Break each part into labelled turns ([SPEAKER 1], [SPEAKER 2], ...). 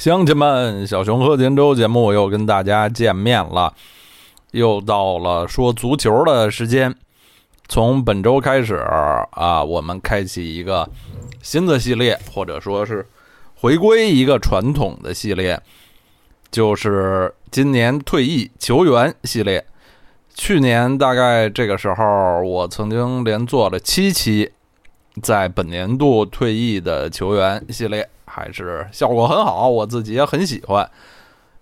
[SPEAKER 1] 乡亲们，小熊喝金粥节目又跟大家见面了，又到了说足球的时间。从本周开始啊，我们开启一个新的系列，或者说是回归一个传统的系列，就是今年退役球员系列。去年大概这个时候，我曾经连做了七期，在本年度退役的球员系列。还是效果很好，我自己也很喜欢，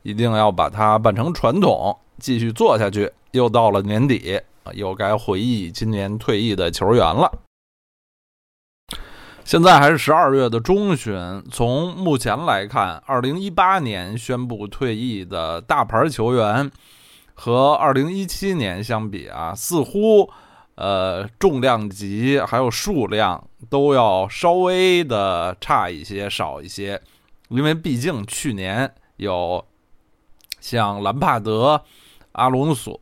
[SPEAKER 1] 一定要把它办成传统，继续做下去。又到了年底，又该回忆今年退役的球员了。现在还是十二月的中旬，从目前来看，二零一八年宣布退役的大牌球员和二零一七年相比啊，似乎。呃，重量级还有数量都要稍微的差一些，少一些，因为毕竟去年有像兰帕德、阿隆索、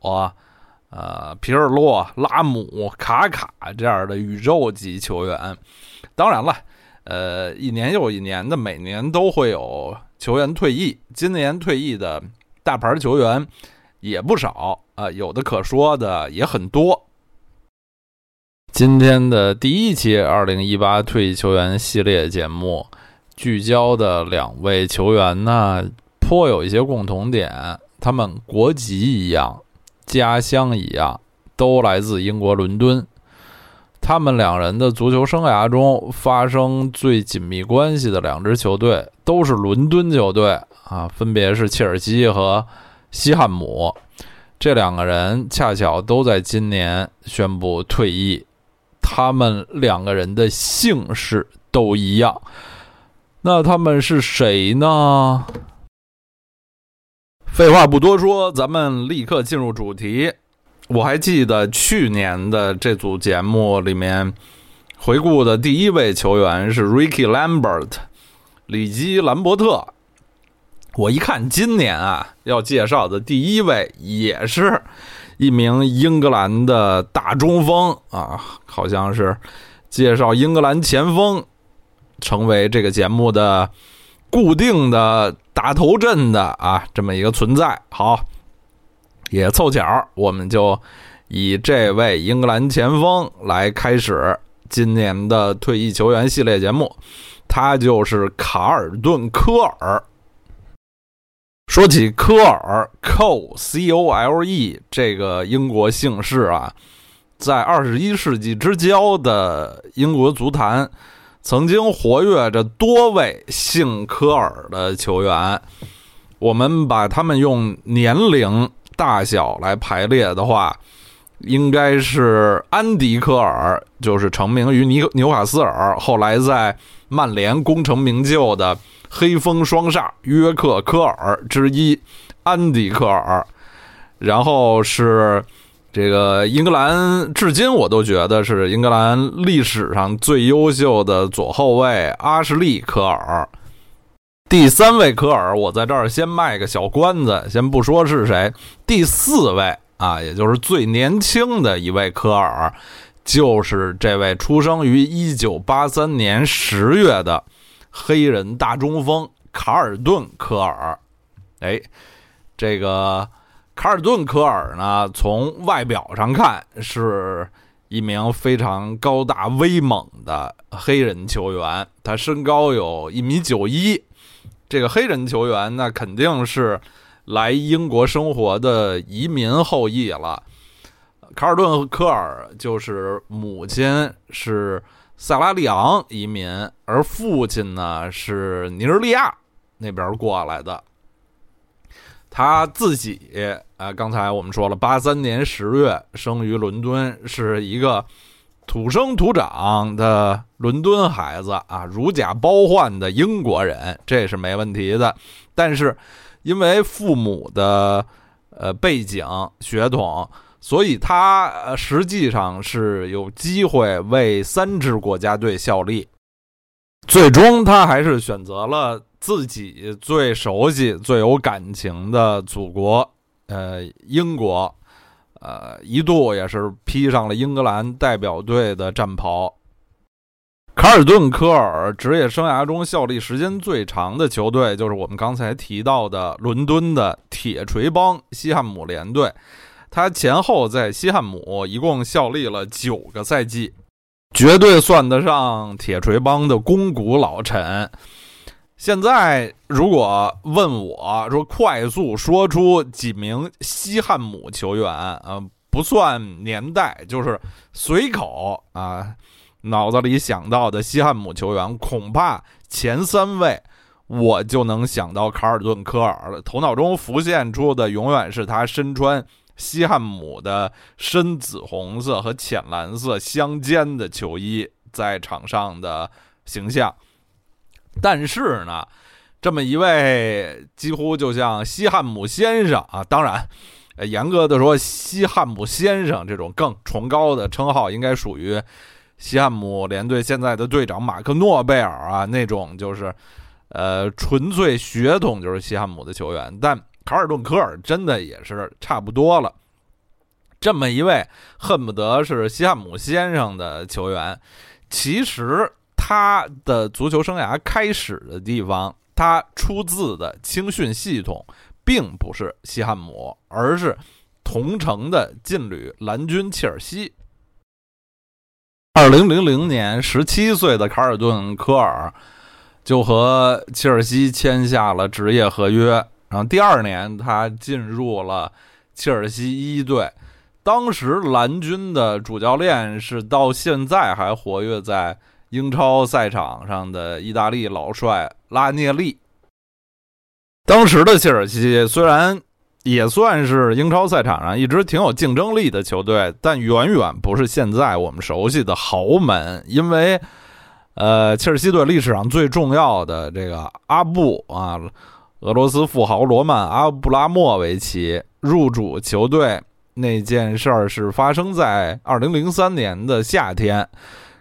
[SPEAKER 1] 呃皮尔洛、拉姆、卡卡这样的宇宙级球员。当然了，呃，一年又一年的，每年都会有球员退役。今年退役的大牌球员也不少啊，有的可说的也很多。今天的第一期二零一八退役球员系列节目，聚焦的两位球员呢，颇有一些共同点。他们国籍一样，家乡一样，都来自英国伦敦。他们两人的足球生涯中发生最紧密关系的两支球队，都是伦敦球队啊，分别是切尔西和西汉姆。这两个人恰巧都在今年宣布退役。他们两个人的姓氏都一样，那他们是谁呢？废话不多说，咱们立刻进入主题。我还记得去年的这组节目里面回顾的第一位球员是 Ricky Lambert，里基·兰伯特。我一看今年啊要介绍的第一位也是。一名英格兰的大中锋啊，好像是介绍英格兰前锋，成为这个节目的固定的打头阵的啊，这么一个存在。好，也凑巧，我们就以这位英格兰前锋来开始今年的退役球员系列节目，他就是卡尔顿·科尔。说起科尔 （Cole C O L E） 这个英国姓氏啊，在二十一世纪之交的英国足坛，曾经活跃着多位姓科尔的球员。我们把他们用年龄大小来排列的话，应该是安迪·科尔，就是成名于尼纽卡斯尔，后来在曼联功成名就的。黑风双煞约克科尔之一，安迪科尔，然后是这个英格兰，至今我都觉得是英格兰历史上最优秀的左后卫阿什利科尔。第三位科尔，我在这儿先卖个小关子，先不说是谁。第四位啊，也就是最年轻的一位科尔，就是这位出生于一九八三年十月的。黑人大中锋卡尔顿·科尔，哎，这个卡尔顿·科尔呢，从外表上看是一名非常高大威猛的黑人球员，他身高有一米九一。这个黑人球员那肯定是来英国生活的移民后裔了。卡尔顿·科尔就是母亲是。萨拉利昂移民，而父亲呢是尼日利亚那边过来的。他自己，呃，刚才我们说了，八三年十月生于伦敦，是一个土生土长的伦敦孩子啊，如假包换的英国人，这是没问题的。但是，因为父母的呃背景血统。所以他呃实际上是有机会为三支国家队效力，最终他还是选择了自己最熟悉、最有感情的祖国，呃，英国，呃，一度也是披上了英格兰代表队的战袍。卡尔顿科尔职业生涯中效力时间最长的球队，就是我们刚才提到的伦敦的铁锤帮西汉姆联队。他前后在西汉姆一共效力了九个赛季，绝对算得上铁锤帮的肱骨老臣。现在如果问我说快速说出几名西汉姆球员啊，不算年代，就是随口啊脑子里想到的西汉姆球员，恐怕前三位我就能想到卡尔顿科尔了。头脑中浮现出的永远是他身穿西汉姆的深紫红色和浅蓝色相间的球衣在场上的形象。但是呢，这么一位几乎就像西汉姆先生啊，当然，严格的说，西汉姆先生这种更崇高的称号，应该属于西汉姆联队现在的队长马克诺贝尔啊，那种就是，呃，纯粹血统就是西汉姆的球员。但卡尔顿科尔真的也是差不多了，这么一位恨不得是西汉姆先生的球员，其实。他的足球生涯开始的地方，他出自的青训系统，并不是西汉姆，而是同城的劲旅蓝军切尔西。二零零零年，十七岁的卡尔顿科尔就和切尔西签下了职业合约，然后第二年他进入了切尔西一队。当时蓝军的主教练是到现在还活跃在。英超赛场上的意大利老帅拉涅利，当时的切尔西虽然也算是英超赛场上一支挺有竞争力的球队，但远远不是现在我们熟悉的豪门。因为，呃，切尔西队历史上最重要的这个阿布啊，俄罗斯富豪罗曼阿布拉莫维奇入主球队那件事儿是发生在二零零三年的夏天。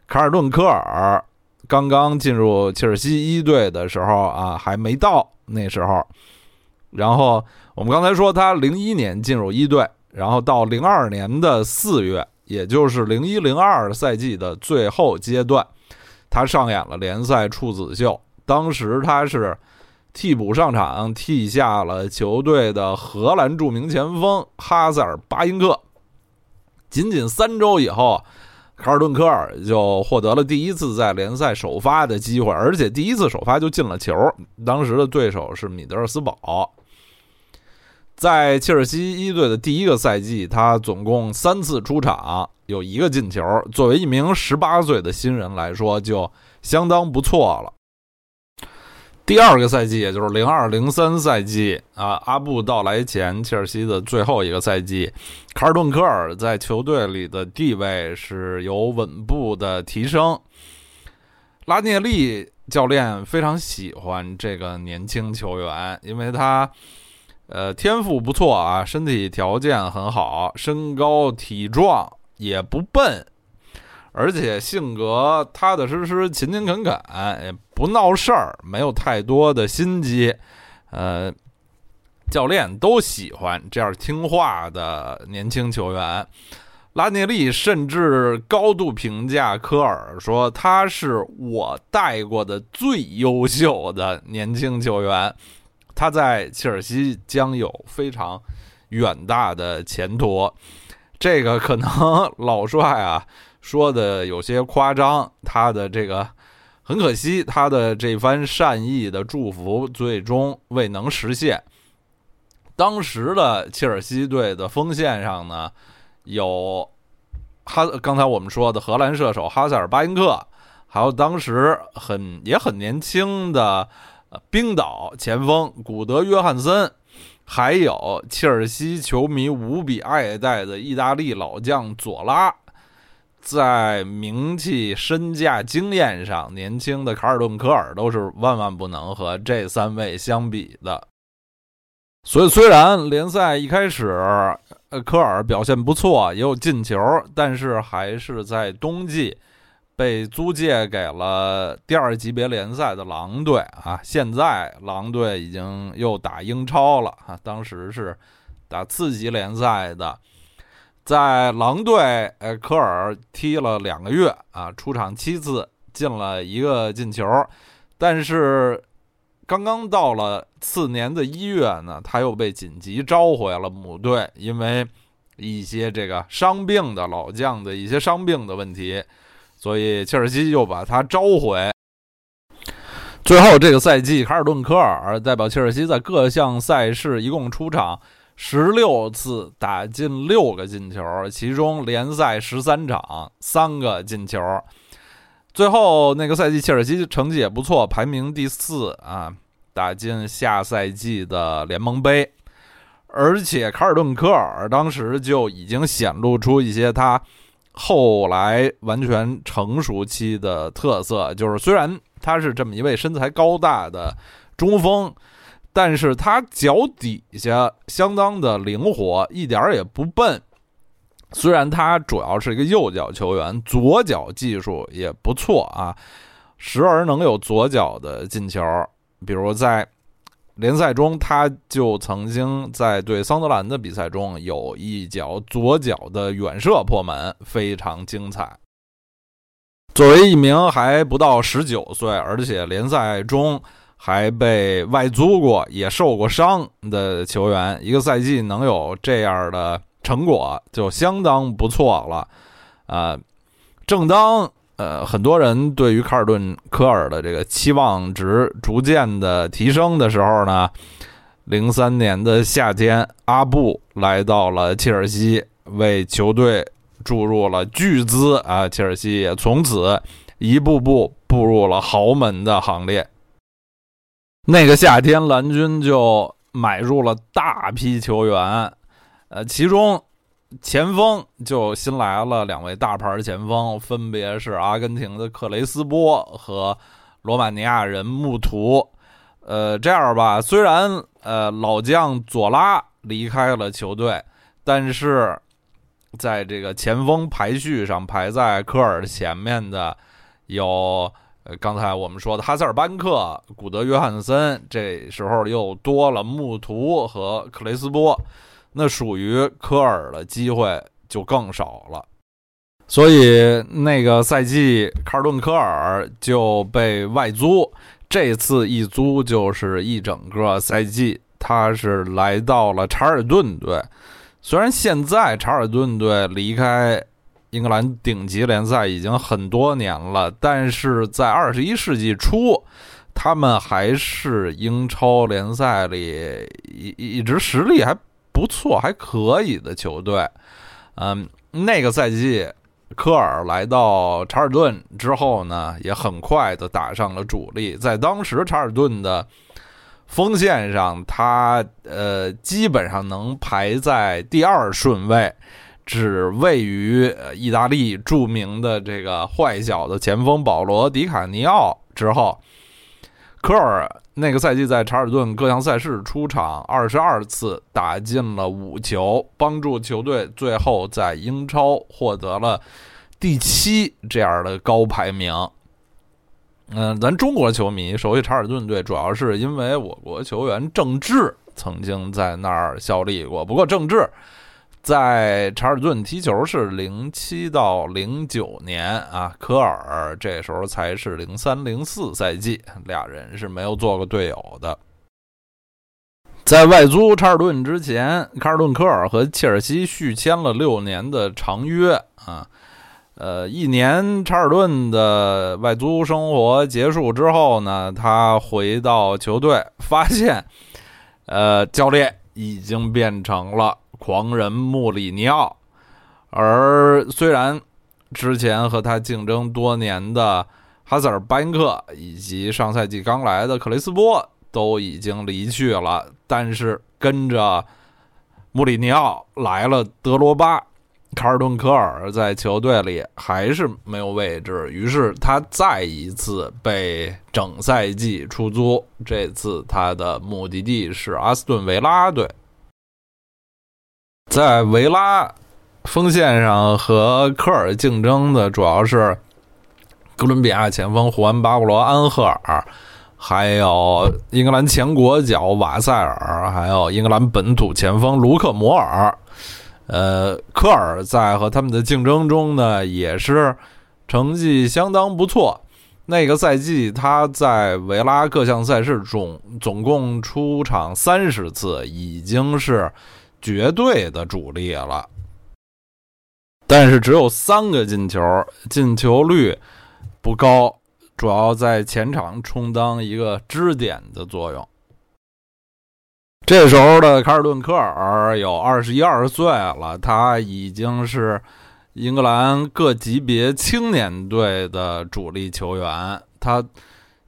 [SPEAKER 1] 卡尔顿科尔刚刚进入切尔西一队的时候啊，还没到那时候。然后我们刚才说他零一年进入一队，然后到零二年的四月，也就是零一零二赛季的最后阶段，他上演了联赛处子秀。当时他是替补上场，替下了球队的荷兰著名前锋哈塞尔巴因克。仅仅三周以后。卡尔顿科尔就获得了第一次在联赛首发的机会，而且第一次首发就进了球。当时的对手是米德尔斯堡。在切尔西一队的第一个赛季，他总共三次出场，有一个进球。作为一名十八岁的新人来说，就相当不错了。第二个赛季，也就是零二零三赛季啊，阿布到来前，切尔西的最后一个赛季，卡尔顿科尔在球队里的地位是有稳步的提升。拉涅利教练非常喜欢这个年轻球员，因为他呃天赋不错啊，身体条件很好，身高体壮，也不笨。而且性格踏踏实实、勤勤恳恳，不闹事儿，没有太多的心机。呃，教练都喜欢这样听话的年轻球员。拉涅利甚至高度评价科尔，说他是我带过的最优秀的年轻球员。他在切尔西将有非常远大的前途。这个可能老帅啊。说的有些夸张，他的这个很可惜，他的这番善意的祝福最终未能实现。当时的切尔西队的锋线上呢，有哈，刚才我们说的荷兰射手哈塞尔巴因克，还有当时很也很年轻的冰岛前锋古德约翰森，还有切尔西球迷无比爱戴的意大利老将佐拉。在名气、身价、经验上，年轻的卡尔顿·科尔都是万万不能和这三位相比的。所以，虽然联赛一开始，呃，科尔表现不错，也有进球，但是还是在冬季被租借给了第二级别联赛的狼队啊。现在狼队已经又打英超了啊，当时是打次级联赛的。在狼队，呃，科尔踢了两个月啊，出场七次，进了一个进球，但是刚刚到了次年的一月呢，他又被紧急召回了母队，因为一些这个伤病的老将的一些伤病的问题，所以切尔西又把他召回。最后这个赛季，卡尔顿科尔代表切尔西在各项赛事一共出场十六次，打进六个进球，其中联赛十三场三个进球。最后那个赛季，切尔西成绩也不错，排名第四啊，打进下赛季的联盟杯。而且卡尔顿科尔当时就已经显露出一些他后来完全成熟期的特色，就是虽然。他是这么一位身材高大的中锋，但是他脚底下相当的灵活，一点儿也不笨。虽然他主要是一个右脚球员，左脚技术也不错啊，时而能有左脚的进球。比如在联赛中，他就曾经在对桑德兰的比赛中有一脚左脚的远射破门，非常精彩。作为一名还不到十九岁，而且联赛中还被外租过、也受过伤的球员，一个赛季能有这样的成果就相当不错了。啊，正当呃很多人对于卡尔顿科尔的这个期望值逐渐的提升的时候呢，零三年的夏天，阿布来到了切尔西，为球队。注入了巨资啊！切尔西也从此一步步步入了豪门的行列。那个夏天，蓝军就买入了大批球员，呃，其中前锋就新来了两位大牌前锋，分别是阿根廷的克雷斯波和罗马尼亚人穆图。呃，这样吧，虽然呃老将佐拉离开了球队，但是。在这个前锋排序上排在科尔前面的有，呃，刚才我们说的哈塞尔班克、古德约翰森，这时候又多了穆图和克雷斯波，那属于科尔的机会就更少了。所以那个赛季，卡尔顿科尔就被外租，这次一租就是一整个赛季，他是来到了查尔顿队。虽然现在查尔顿队离开英格兰顶级联赛已经很多年了，但是在二十一世纪初，他们还是英超联赛里一一直实力还不错、还可以的球队。嗯，那个赛季，科尔来到查尔顿之后呢，也很快的打上了主力，在当时查尔顿的。锋线上，他呃基本上能排在第二顺位，只位于意大利著名的这个坏小子前锋保罗·迪卡尼奥之后。科尔那个赛季在查尔顿各项赛事出场二十二次，打进了五球，帮助球队最后在英超获得了第七这样的高排名。嗯，咱中国球迷熟悉查尔顿队，主要是因为我国球员郑智曾经在那儿效力过。不过郑智在查尔顿踢球是零七到零九年啊，科尔这时候才是零三零四赛季，俩人是没有做过队友的。在外租查尔顿之前，卡尔顿科尔和切尔西续签了六年的长约啊。呃，一年查尔顿的外租生活结束之后呢，他回到球队，发现，呃，教练已经变成了狂人穆里尼奥，而虽然之前和他竞争多年的哈塞尔班克以及上赛季刚来的克雷斯波都已经离去了，但是跟着穆里尼奥来了德罗巴。卡尔顿科尔在球队里还是没有位置，于是他再一次被整赛季出租。这次他的目的地是阿斯顿维拉队。在维拉锋线上和科尔竞争的主要是哥伦比亚前锋胡安巴布罗安赫尔，还有英格兰前国脚瓦塞尔，还有英格兰本土前锋卢克摩尔。呃，科尔在和他们的竞争中呢，也是成绩相当不错。那个赛季他在维拉各项赛事总总共出场三十次，已经是绝对的主力了。但是只有三个进球，进球率不高，主要在前场充当一个支点的作用。这时候的卡尔顿·科尔有二十一二岁了，他已经是英格兰各级别青年队的主力球员。他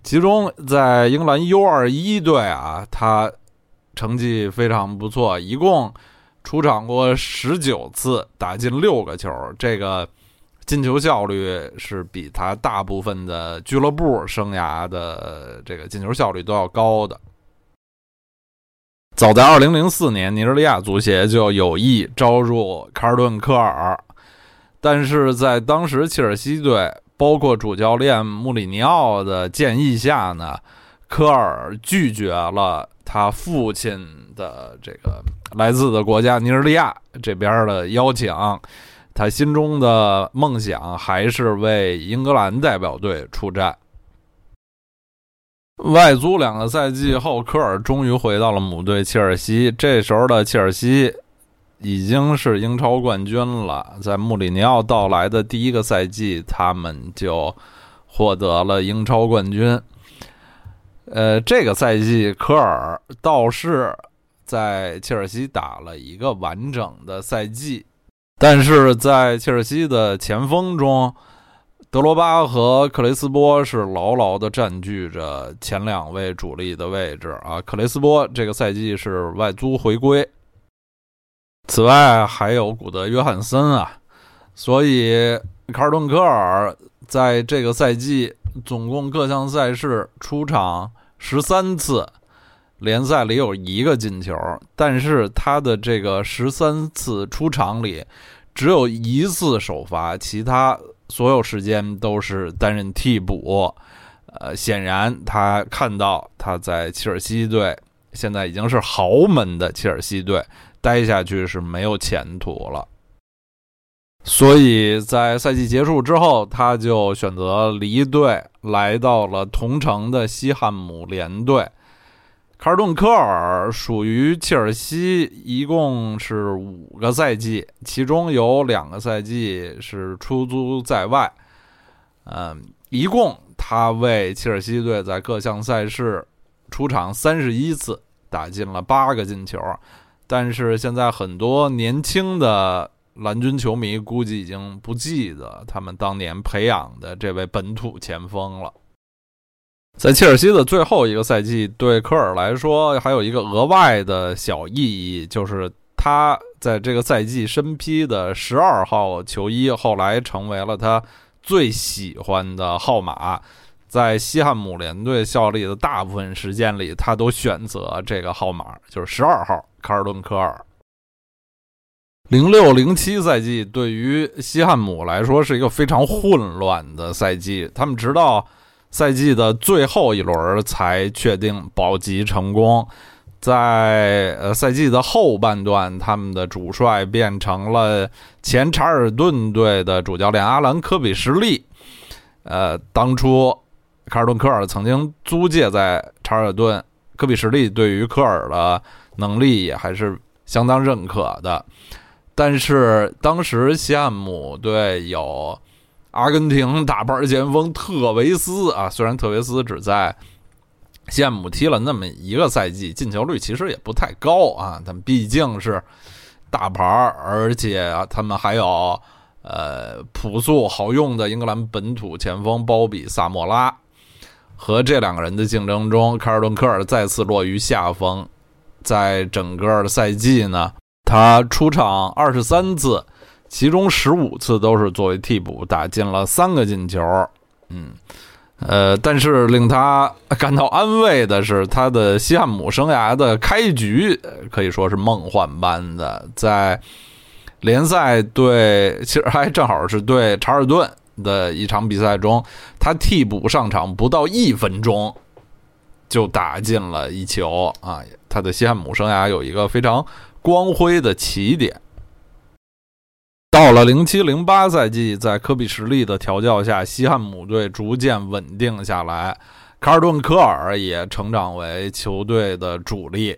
[SPEAKER 1] 其中在英格兰 U 二一队啊，他成绩非常不错，一共出场过十九次，打进六个球，这个进球效率是比他大部分的俱乐部生涯的这个进球效率都要高的。早在2004年，尼日利亚足协就有意招入卡尔顿·科尔，但是在当时切尔西队，包括主教练穆里尼奥的建议下呢，科尔拒绝了他父亲的这个来自的国家尼日利亚这边的邀请，他心中的梦想还是为英格兰代表队出战。外租两个赛季后，科尔终于回到了母队切尔西。这时候的切尔西已经是英超冠军了。在穆里尼奥到来的第一个赛季，他们就获得了英超冠军。呃，这个赛季科尔倒是在切尔西打了一个完整的赛季，但是在切尔西的前锋中。德罗巴和克雷斯波是牢牢的占据着前两位主力的位置啊！克雷斯波这个赛季是外租回归，此外还有古德约翰森啊，所以卡尔顿科尔在这个赛季总共各项赛事出场十三次，联赛里有一个进球，但是他的这个十三次出场里只有一次首发，其他。所有时间都是担任替补，呃，显然他看到他在切尔西队现在已经是豪门的切尔西队待下去是没有前途了，所以在赛季结束之后，他就选择离队，来到了同城的西汉姆联队。卡尔顿·科尔属于切尔西，一共是五个赛季，其中有两个赛季是出租在外。嗯，一共他为切尔西队在各项赛事出场三十一次，打进了八个进球。但是现在很多年轻的蓝军球迷估计已经不记得他们当年培养的这位本土前锋了。在切尔西的最后一个赛季，对科尔来说还有一个额外的小意义，就是他在这个赛季身披的十二号球衣，后来成为了他最喜欢的号码。在西汉姆联队效力的大部分时间里，他都选择这个号码，就是十二号卡尔顿·科尔。零六零七赛季对于西汉姆来说是一个非常混乱的赛季，他们直到。赛季的最后一轮才确定保级成功，在呃赛季的后半段，他们的主帅变成了前查尔顿队的主教练阿兰科比什利。呃，当初卡尔顿科尔曾经租借在查尔顿，科比什利对于科尔的能力也还是相当认可的。但是当时西汉姆队有。阿根廷大牌前锋特维斯啊，虽然特维斯只在西汉姆踢了那么一个赛季，进球率其实也不太高啊。但毕竟是大牌，而且他们还有呃朴素好用的英格兰本土前锋包比萨莫拉。和这两个人的竞争中，卡尔顿科尔再次落于下风。在整个的赛季呢，他出场二十三次。其中十五次都是作为替补打进了三个进球，嗯，呃，但是令他感到安慰的是，他的西汉姆生涯的开局可以说是梦幻般的，在联赛对，其实还正好是对查尔顿的一场比赛中，他替补上场不到一分钟就打进了一球啊，他的西汉姆生涯有一个非常光辉的起点。到了零七零八赛季，在科比实力的调教下，西汉姆队逐渐稳定下来，卡尔顿·科尔也成长为球队的主力。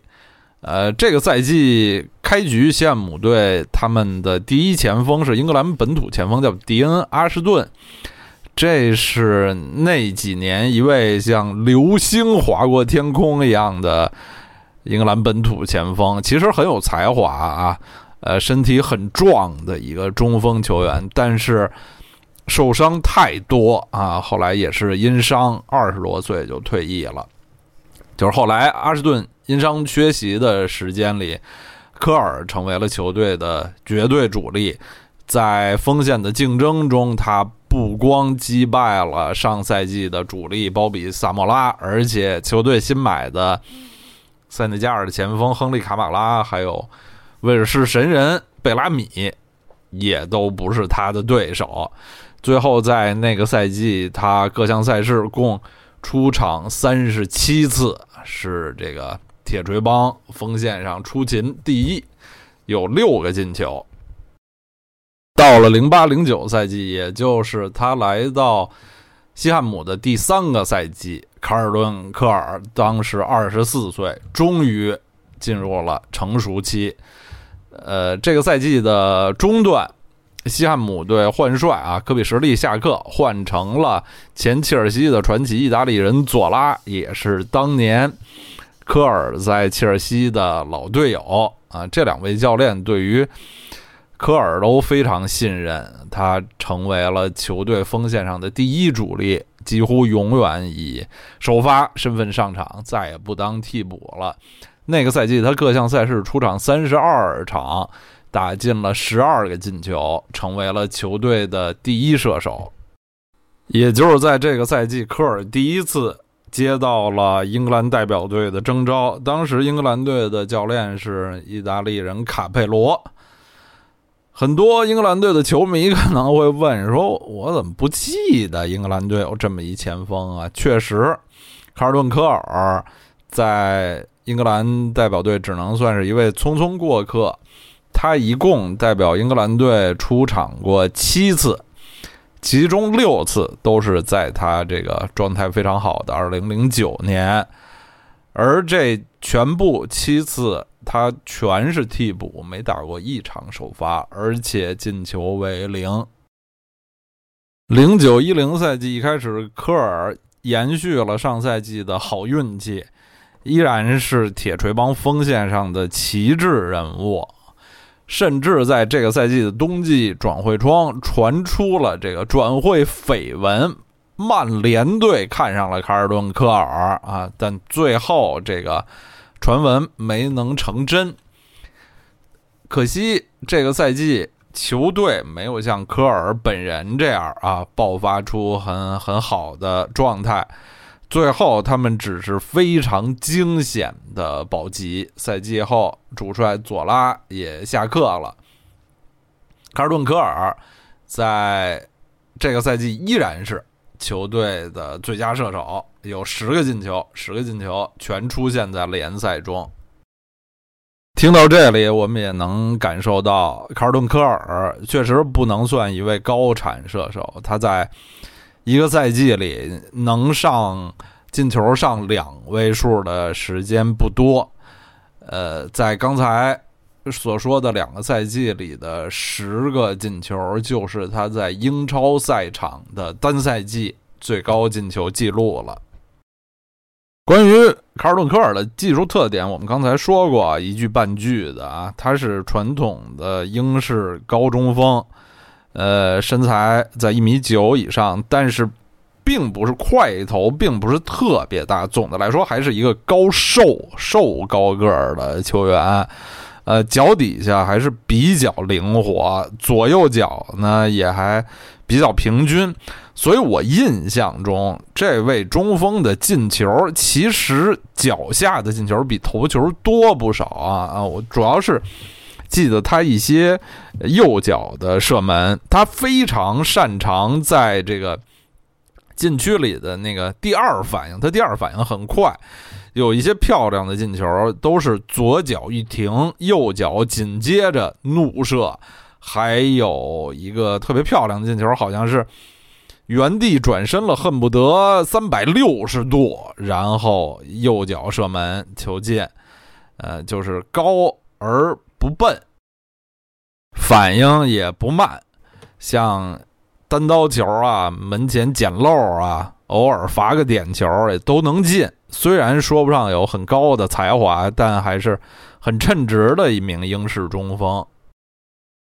[SPEAKER 1] 呃，这个赛季开局，西汉姆队他们的第一前锋是英格兰本土前锋，叫迪恩·阿什顿。这是那几年一位像流星划过天空一样的英格兰本土前锋，其实很有才华啊。呃，身体很壮的一个中锋球员，但是受伤太多啊。后来也是因伤，二十多岁就退役了。就是后来阿什顿因伤缺席的时间里，科尔成为了球队的绝对主力。在锋线的竞争中，他不光击败了上赛季的主力鲍比·萨莫拉，而且球队新买的塞内加尔的前锋亨利·卡马拉，还有。威尔士神人贝拉米也都不是他的对手。最后在那个赛季，他各项赛事共出场三十七次，是这个铁锤帮锋线上出勤第一，有六个进球。到了零八零九赛季，也就是他来到西汉姆的第三个赛季，卡尔顿·科尔当时二十四岁，终于进入了成熟期。呃，这个赛季的中段，西汉姆队换帅啊，科比什利下课，换成了前切尔西的传奇意大利人佐拉，也是当年科尔在切尔西的老队友啊。这两位教练对于科尔都非常信任，他成为了球队锋线上的第一主力，几乎永远以首发身份上场，再也不当替补了。那个赛季，他各项赛事出场三十二场，打进了十二个进球，成为了球队的第一射手。也就是在这个赛季，科尔第一次接到了英格兰代表队的征召。当时英格兰队的教练是意大利人卡佩罗。很多英格兰队的球迷可能会问说：“我怎么不记得英格兰队有这么一前锋啊？”确实，卡尔顿·科尔在。英格兰代表队只能算是一位匆匆过客，他一共代表英格兰队出场过七次，其中六次都是在他这个状态非常好的2009年，而这全部七次他全是替补，没打过一场首发，而且进球为零。零九一零赛季一开始，科尔延续了上赛季的好运气。依然是铁锤帮锋线上的旗帜人物，甚至在这个赛季的冬季转会窗传出了这个转会绯闻，曼联队看上了卡尔顿·科尔啊，但最后这个传闻没能成真。可惜这个赛季球队没有像科尔本人这样啊爆发出很很好的状态。最后，他们只是非常惊险的保级。赛季后，主帅佐拉也下课了。卡尔顿·科尔在这个赛季依然是球队的最佳射手，有十个进球，十个进球全出现在联赛中。听到这里，我们也能感受到，卡尔顿·科尔确实不能算一位高产射手，他在。一个赛季里能上进球上两位数的时间不多，呃，在刚才所说的两个赛季里的十个进球，就是他在英超赛场的单赛季最高进球记录了。关于卡尔顿·科尔的技术特点，我们刚才说过一句半句的啊，他是传统的英式高中锋。呃，身材在一米九以上，但是并不是块头，并不是特别大。总的来说，还是一个高瘦、瘦高个儿的球员。呃，脚底下还是比较灵活，左右脚呢也还比较平均。所以我印象中，这位中锋的进球，其实脚下的进球比头球多不少啊啊！我主要是。记得他一些右脚的射门，他非常擅长在这个禁区里的那个第二反应，他第二反应很快，有一些漂亮的进球都是左脚一停，右脚紧接着怒射，还有一个特别漂亮的进球，好像是原地转身了，恨不得三百六十度，然后右脚射门球进。呃，就是高而不笨，反应也不慢，像单刀球啊、门前捡漏啊、偶尔罚个点球也都能进。虽然说不上有很高的才华，但还是很称职的一名英式中锋。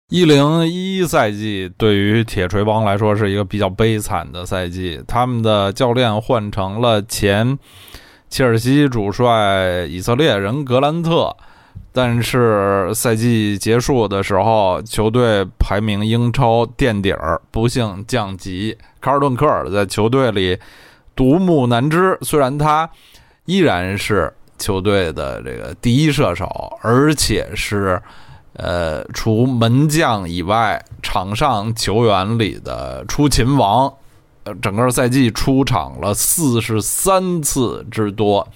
[SPEAKER 1] 一零一赛季对于铁锤帮来说是一个比较悲惨的赛季，他们的教练换成了前切尔西主帅以色列人格兰特，但是赛季结束的时候，球队排名英超垫底儿，不幸降级。卡尔顿科尔在球队里独木难支，虽然他依然是球队的这个第一射手，而且是。呃，除门将以外，场上球员里的出勤王，呃，整个赛季出场了四十三次之多，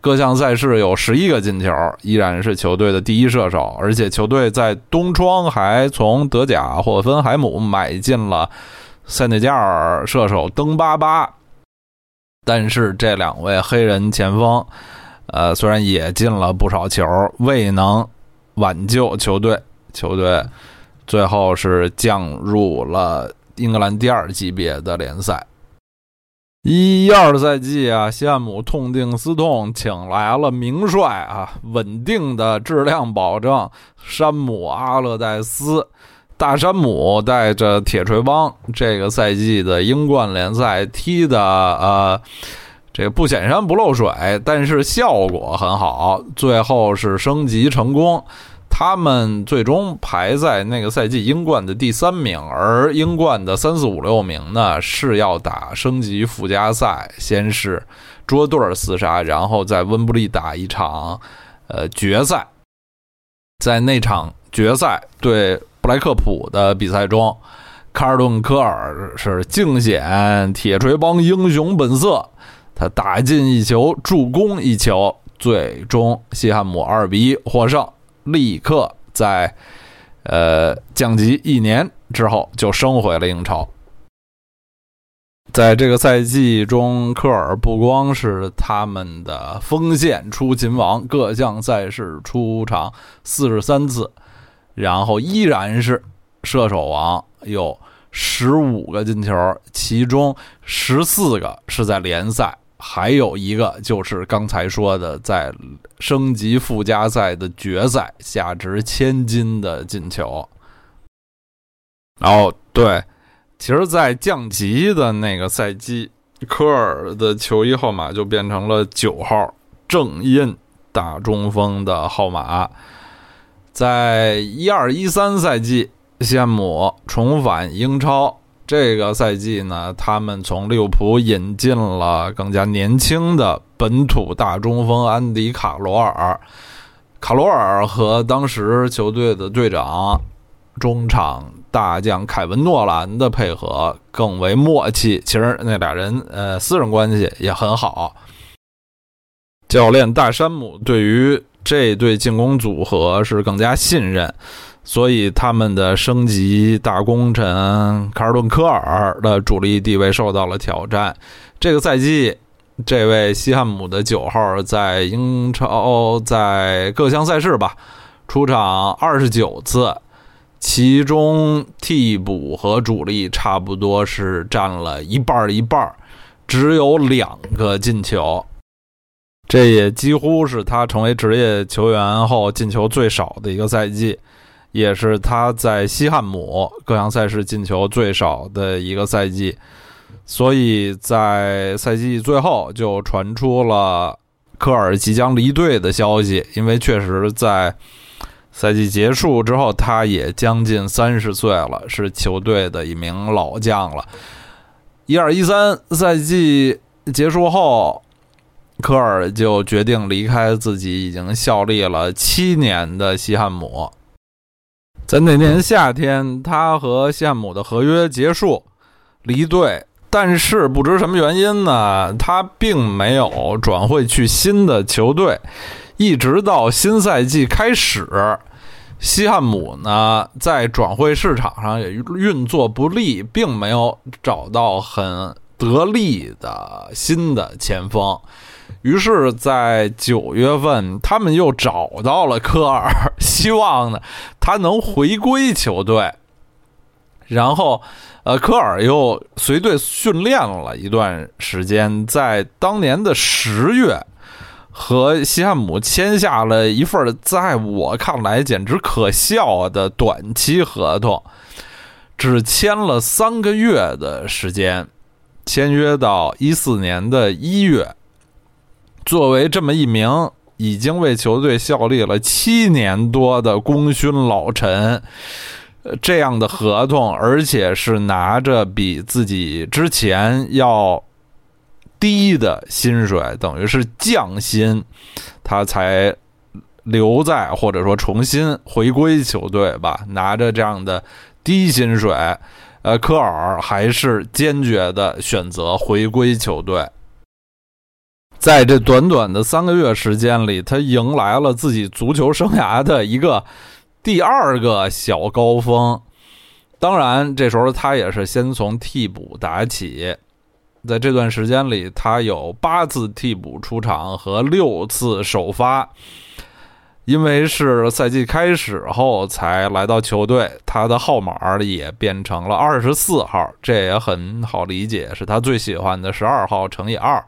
[SPEAKER 1] 各项赛事有十一个进球，依然是球队的第一射手。而且球队在冬窗还从德甲霍芬海姆买进了塞内加尔射手登巴巴，但是这两位黑人前锋，呃，虽然也进了不少球，未能。挽救球队，球队最后是降入了英格兰第二级别的联赛。一一二赛季啊，西汉姆痛定思痛，请来了名帅啊，稳定的质量保证山姆阿勒代斯。大山姆带着铁锤帮，这个赛季的英冠联赛踢的呃，这个不显山不漏水，但是效果很好，最后是升级成功。他们最终排在那个赛季英冠的第三名，而英冠的三四五六名呢是要打升级附加赛，先是捉对厮杀，然后在温布利打一场呃决赛。在那场决赛对布莱克普的比赛中，卡尔顿科尔是尽显铁锤帮英雄本色，他打进一球，助攻一球，最终西汉姆二比一获胜。立刻在，呃，降级一年之后就升回了英超。在这个赛季中，科尔不光是他们的锋线出勤王，各项赛事出场四十三次，然后依然是射手王，有十五个进球，其中十四个是在联赛。还有一个就是刚才说的，在升级附加赛的决赛，价值千金的进球。然后，对，其实，在降级的那个赛季，科尔的球衣号码就变成了九号正印大中锋的号码。在一二一三赛季，西汉姆重返英超。这个赛季呢，他们从利物浦引进了更加年轻的本土大中锋安迪卡罗尔。卡罗尔和当时球队的队长、中场大将凯文诺兰的配合更为默契。其实那俩人呃私人关系也很好。教练大山姆对于这对进攻组合是更加信任。所以他们的升级大功臣卡尔顿科尔的主力地位受到了挑战。这个赛季，这位西汉姆的九号在英超在各项赛事吧出场二十九次，其中替补和主力差不多是占了一半一半，只有两个进球。这也几乎是他成为职业球员后进球最少的一个赛季。也是他在西汉姆各项赛事进球最少的一个赛季，所以在赛季最后就传出了科尔即将离队的消息。因为确实在赛季结束之后，他也将近三十岁了，是球队的一名老将了。一二一三赛季结束后，科尔就决定离开自己已经效力了七年的西汉姆。在那年夏天，他和西汉姆的合约结束，离队。但是不知什么原因呢，他并没有转会去新的球队，一直到新赛季开始，西汉姆呢，在转会市场上也运作不利，并没有找到很得力的新的前锋。于是，在九月份，他们又找到了科尔，希望呢他能回归球队。然后，呃，科尔又随队训练了一段时间，在当年的十月。和西汉姆签下了一份在我看来简直可笑的短期合同，只签了三个月的时间，签约到一四年的一月。作为这么一名已经为球队效力了七年多的功勋老臣，这样的合同，而且是拿着比自己之前要。低的薪水等于是降薪，他才留在或者说重新回归球队吧。拿着这样的低薪水，呃，科尔还是坚决的选择回归球队。在这短短的三个月时间里，他迎来了自己足球生涯的一个第二个小高峰。当然，这时候他也是先从替补打起。在这段时间里，他有八次替补出场和六次首发。因为是赛季开始后才来到球队，他的号码也变成了二十四号，这也很好理解，是他最喜欢的十二号乘以二。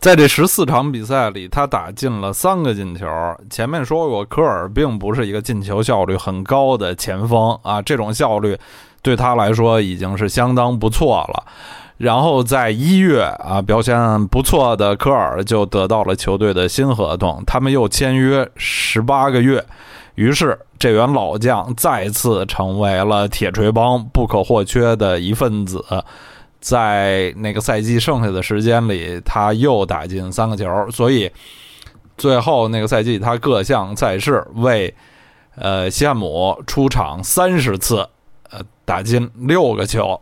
[SPEAKER 1] 在这十四场比赛里，他打进了三个进球。前面说过，科尔并不是一个进球效率很高的前锋啊，这种效率对他来说已经是相当不错了。然后在一月啊，表现不错的科尔就得到了球队的新合同，他们又签约十八个月，于是这员老将再次成为了铁锤帮不可或缺的一份子。在那个赛季剩下的时间里，他又打进三个球，所以最后那个赛季他各项赛事为呃西汉姆出场三十次，呃打进六个球。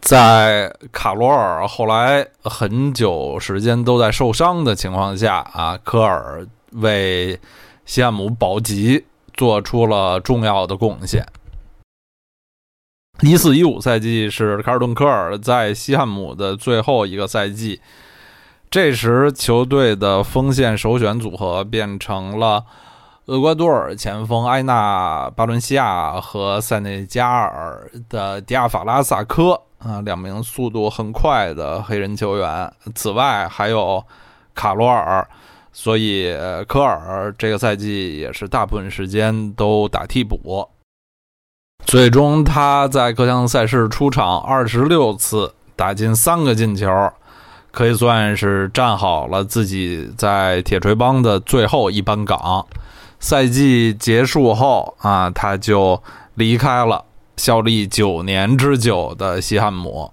[SPEAKER 1] 在卡罗尔后来很久时间都在受伤的情况下啊，科尔为西汉姆保级做出了重要的贡献。一四一五赛季是卡尔顿·科尔在西汉姆的最后一个赛季，这时球队的锋线首选组合变成了厄瓜多尔前锋埃纳·巴伦西亚和塞内加尔的迪亚法拉萨科。啊，两名速度很快的黑人球员。此外，还有卡罗尔，所以科尔这个赛季也是大部分时间都打替补。最终，他在各项赛事出场二十六次，打进三个进球，可以算是站好了自己在铁锤帮的最后一班岗。赛季结束后啊，他就离开了。效力九年之久的西汉姆，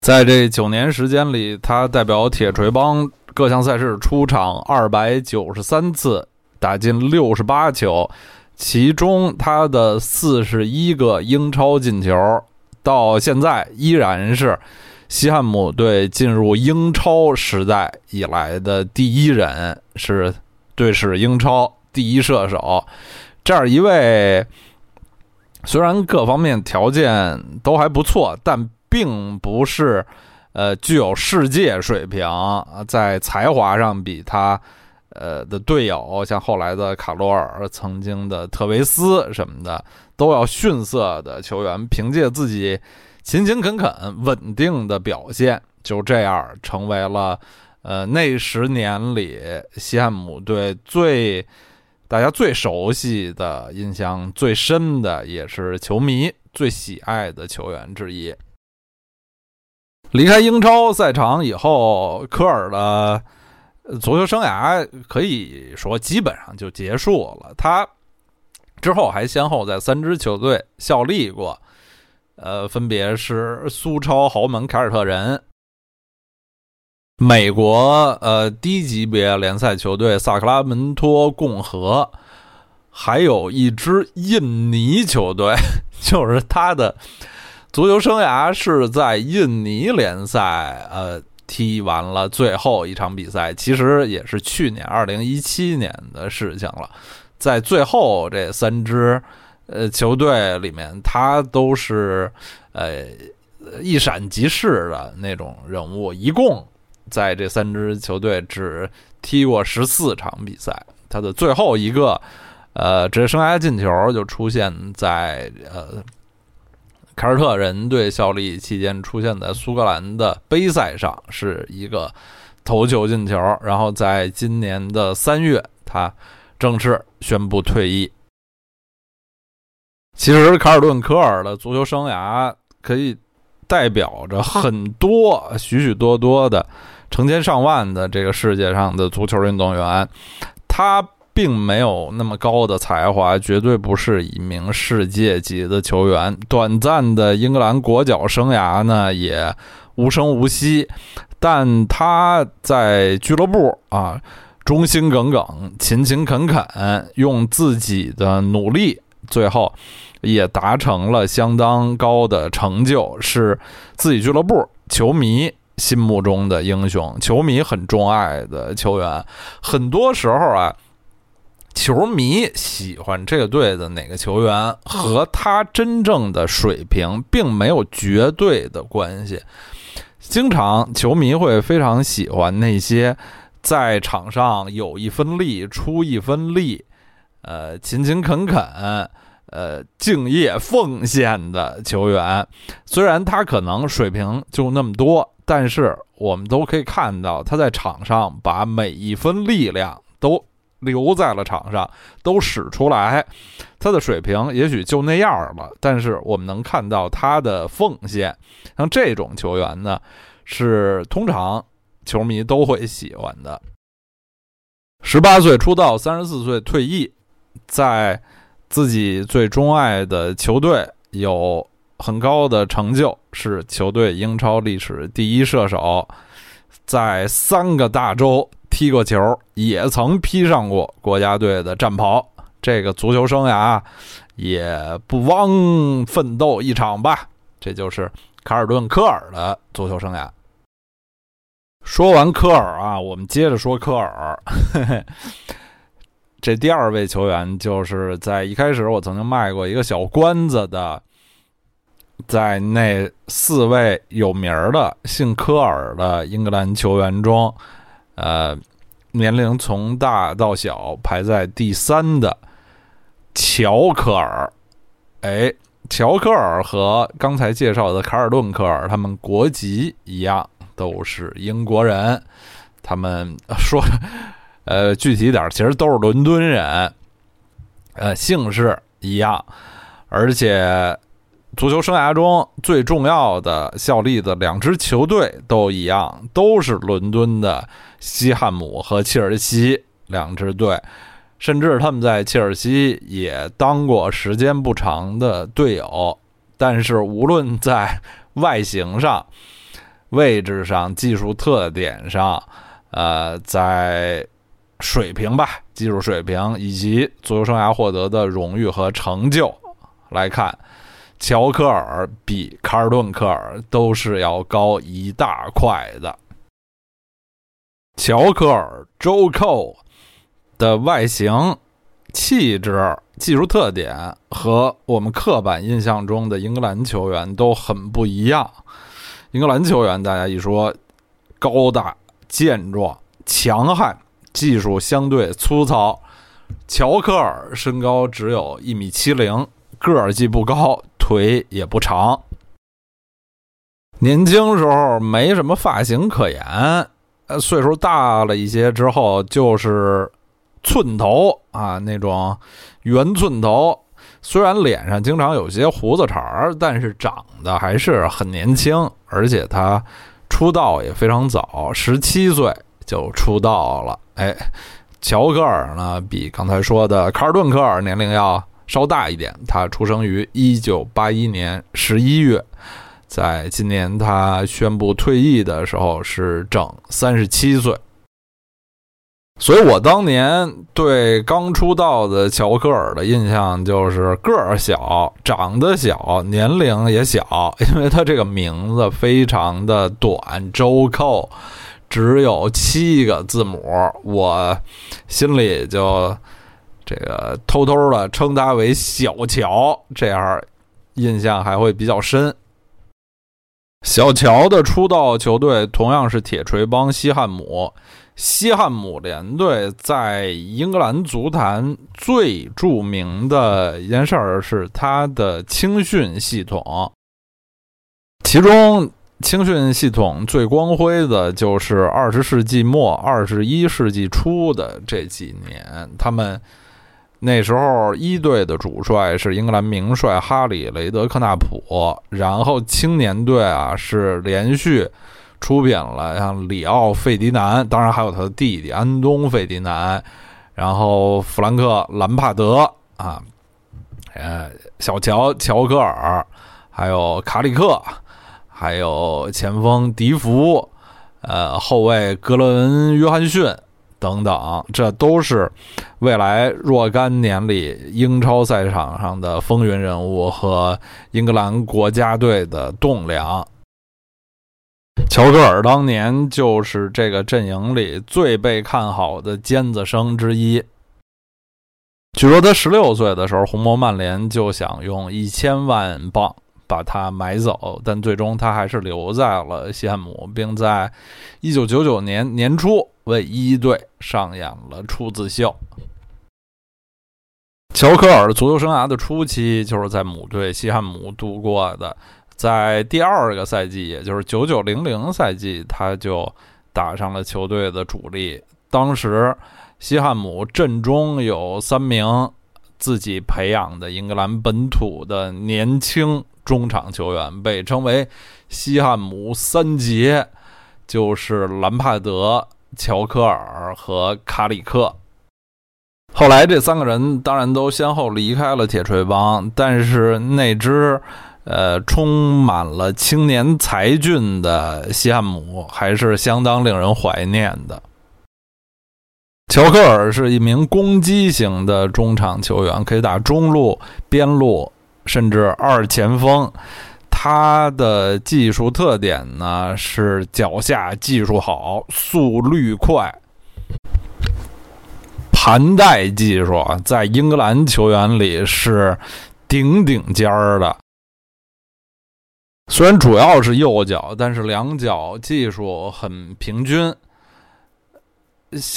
[SPEAKER 1] 在这九年时间里，他代表铁锤帮各项赛事出场二百九十三次，打进六十八球，其中他的四十一个英超进球，到现在依然是西汉姆队进入英超时代以来的第一人，是队史英超第一射手。这样一位。虽然各方面条件都还不错，但并不是，呃，具有世界水平。在才华上比他，呃的队友，像后来的卡罗尔、曾经的特维斯什么的，都要逊色的球员，凭借自己勤勤恳恳、稳定的表现，就这样成为了，呃，那十年里西汉姆队最。大家最熟悉的印象最深的，也是球迷最喜爱的球员之一。离开英超赛场以后，科尔的足球生涯可以说基本上就结束了。他之后还先后在三支球队效力过，呃，分别是苏超豪门凯尔特人。美国呃低级别联赛球队萨克拉门托共和，还有一支印尼球队，就是他的足球生涯是在印尼联赛呃踢完了最后一场比赛，其实也是去年二零一七年的事情了。在最后这三支呃球队里面，他都是呃一闪即逝的那种人物。一共在这三支球队只踢过十四场比赛，他的最后一个呃职业生涯进球就出现在呃凯尔特人队效力期间，出现在苏格兰的杯赛上，是一个头球进球。然后在今年的三月，他。正式宣布退役。其实，卡尔顿·科尔的足球生涯可以代表着很多、许许多多的成千上万的这个世界上的足球运动员。他并没有那么高的才华，绝对不是一名世界级的球员。短暂的英格兰国脚生涯呢，也无声无息。但他在俱乐部啊。忠心耿耿、勤勤恳恳，用自己的努力，最后也达成了相当高的成就，是自己俱乐部球迷心目中的英雄，球迷很钟爱的球员。很多时候啊，球迷喜欢这个队的哪个球员，和他真正的水平并没有绝对的关系。经常球迷会非常喜欢那些。在场上有一分力，出一分力，呃，勤勤恳恳，呃，敬业奉献的球员，虽然他可能水平就那么多，但是我们都可以看到他在场上把每一分力量都留在了场上，都使出来。他的水平也许就那样了，但是我们能看到他的奉献。像这种球员呢，是通常。球迷都会喜欢的。十八岁出道，三十四岁退役，在自己最钟爱的球队有很高的成就，是球队英超历史第一射手，在三个大洲踢过球，也曾披上过国家队的战袍。这个足球生涯也不枉奋斗一场吧？这就是卡尔顿·科尔的足球生涯。说完科尔啊，我们接着说科尔。这第二位球员就是在一开始我曾经卖过一个小关子的，在那四位有名的姓科尔的英格兰球员中，呃，年龄从大到小排在第三的乔科尔。哎，乔科尔和刚才介绍的卡尔顿科尔，他们国籍一样。都是英国人，他们说，呃，具体点其实都是伦敦人，呃，姓氏一样，而且足球生涯中最重要的效力的两支球队都一样，都是伦敦的西汉姆和切尔西两支队，甚至他们在切尔西也当过时间不长的队友，但是无论在外形上。位置上、技术特点上，呃，在水平吧，技术水平以及足球生涯获得的荣誉和成就来看，乔科尔比卡尔顿科尔都是要高一大块的。乔科尔周扣的外形、气质、技术特点和我们刻板印象中的英格兰球员都很不一样。英格兰球员，大家一说高大、健壮、强悍，技术相对粗糙。乔科尔身高只有一米七零，个儿既不高，腿也不长。年轻时候没什么发型可言，呃，岁数大了一些之后就是寸头啊，那种圆寸头。虽然脸上经常有些胡子茬儿，但是长得还是很年轻，而且他出道也非常早，十七岁就出道了。哎，乔戈尔呢，比刚才说的卡尔顿科尔年龄要稍大一点，他出生于一九八一年十一月，在今年他宣布退役的时候是整三十七岁。所以我当年对刚出道的乔克尔的印象就是个儿小、长得小、年龄也小，因为他这个名字非常的短，周扣，只有七个字母，我心里就这个偷偷的称他为小乔，这样印象还会比较深。小乔的出道球队同样是铁锤帮西汉姆。西汉姆联队在英格兰足坛最著名的一件事儿是他的青训系统，其中青训系统最光辉的就是二十世纪末、二十一世纪初的这几年，他们那时候一队的主帅是英格兰名帅哈里·雷德克纳普，然后青年队啊是连续。出品了像里奥·费迪南，当然还有他的弟弟安东·费迪南，然后弗兰克·兰帕德啊，呃，小乔·乔戈尔，还有卡里克，还有前锋迪福，呃，后卫格伦·约翰逊等等，这都是未来若干年里英超赛场上的风云人物和英格兰国家队的栋梁。乔戈尔当年就是这个阵营里最被看好的尖子生之一。据说他十六岁的时候，红魔曼联就想用一千万镑把他买走，但最终他还是留在了西汉姆，并在一九九九年年初为一队上演了处子秀。乔科尔足球生涯的初期就是在母队西汉姆度过的。在第二个赛季，也就是九九零零赛季，他就打上了球队的主力。当时，西汉姆阵中有三名自己培养的英格兰本土的年轻中场球员，被称为“西汉姆三杰”，就是兰帕德、乔科尔和卡里克。后来，这三个人当然都先后离开了铁锤帮，但是那支。呃，充满了青年才俊的西汉姆还是相当令人怀念的。乔克尔是一名攻击型的中场球员，可以打中路、边路，甚至二前锋。他的技术特点呢是脚下技术好、速率快、盘带技术，在英格兰球员里是顶顶尖儿的。虽然主要是右脚，但是两脚技术很平均。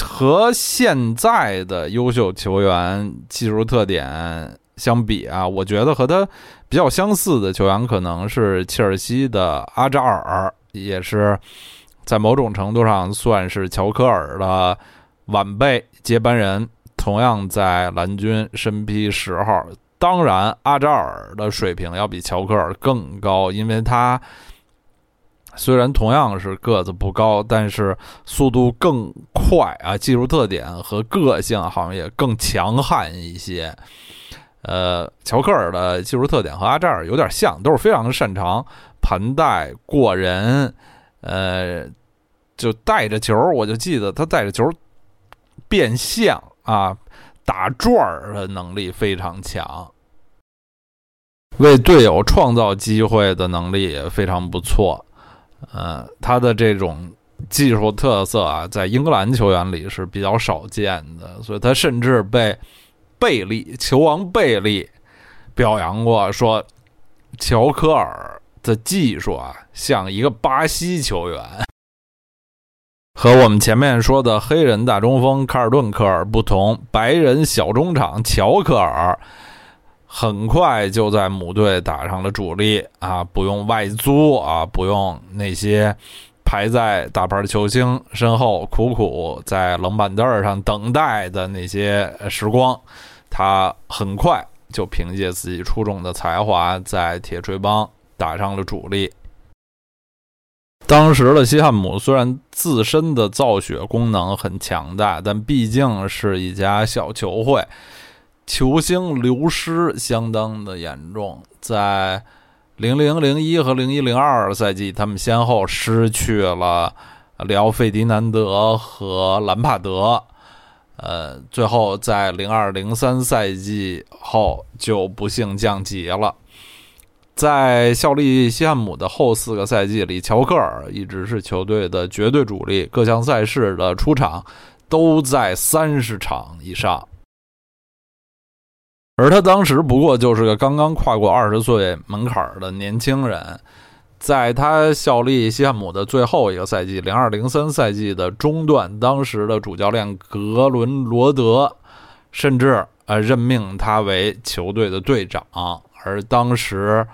[SPEAKER 1] 和现在的优秀球员技术特点相比啊，我觉得和他比较相似的球员可能是切尔西的阿扎尔，也是在某种程度上算是乔科尔的晚辈接班人，同样在蓝军身披十号。当然，阿扎尔的水平要比乔科尔更高，因为他虽然同样是个子不高，但是速度更快啊，技术特点和个性好像也更强悍一些。呃，乔克尔的技术特点和阿扎尔有点像，都是非常的擅长盘带过人，呃，就带着球，我就记得他带着球变向啊。打转的能力非常强，为队友创造机会的能力也非常不错。呃，他的这种技术特色啊，在英格兰球员里是比较少见的，所以他甚至被贝利球王贝利表扬过，说乔科尔的技术啊，像一个巴西球员。和我们前面说的黑人大中锋卡尔顿·科尔不同，白人小中场乔科尔很快就在母队打上了主力啊，不用外租啊，不用那些排在大牌球星身后苦苦在冷板凳上等待的那些时光，他很快就凭借自己出众的才华在铁锤帮打上了主力。当时的西汉姆虽然自身的造血功能很强大，但毕竟是一家小球会，球星流失相当的严重。在零零零一和零一零二赛季，他们先后失去了里奥费迪南德和兰帕德，呃，最后在零二零三赛季后就不幸降级了。在效力西汉姆的后四个赛季里，乔克尔一直是球队的绝对主力，各项赛事的出场都在三十场以上。而他当时不过就是个刚刚跨过二十岁门槛的年轻人，在他效力西汉姆的最后一个赛季，零二零三赛季的中段，当时的主教练格伦罗德甚至呃任命他为球队的队长，而当时，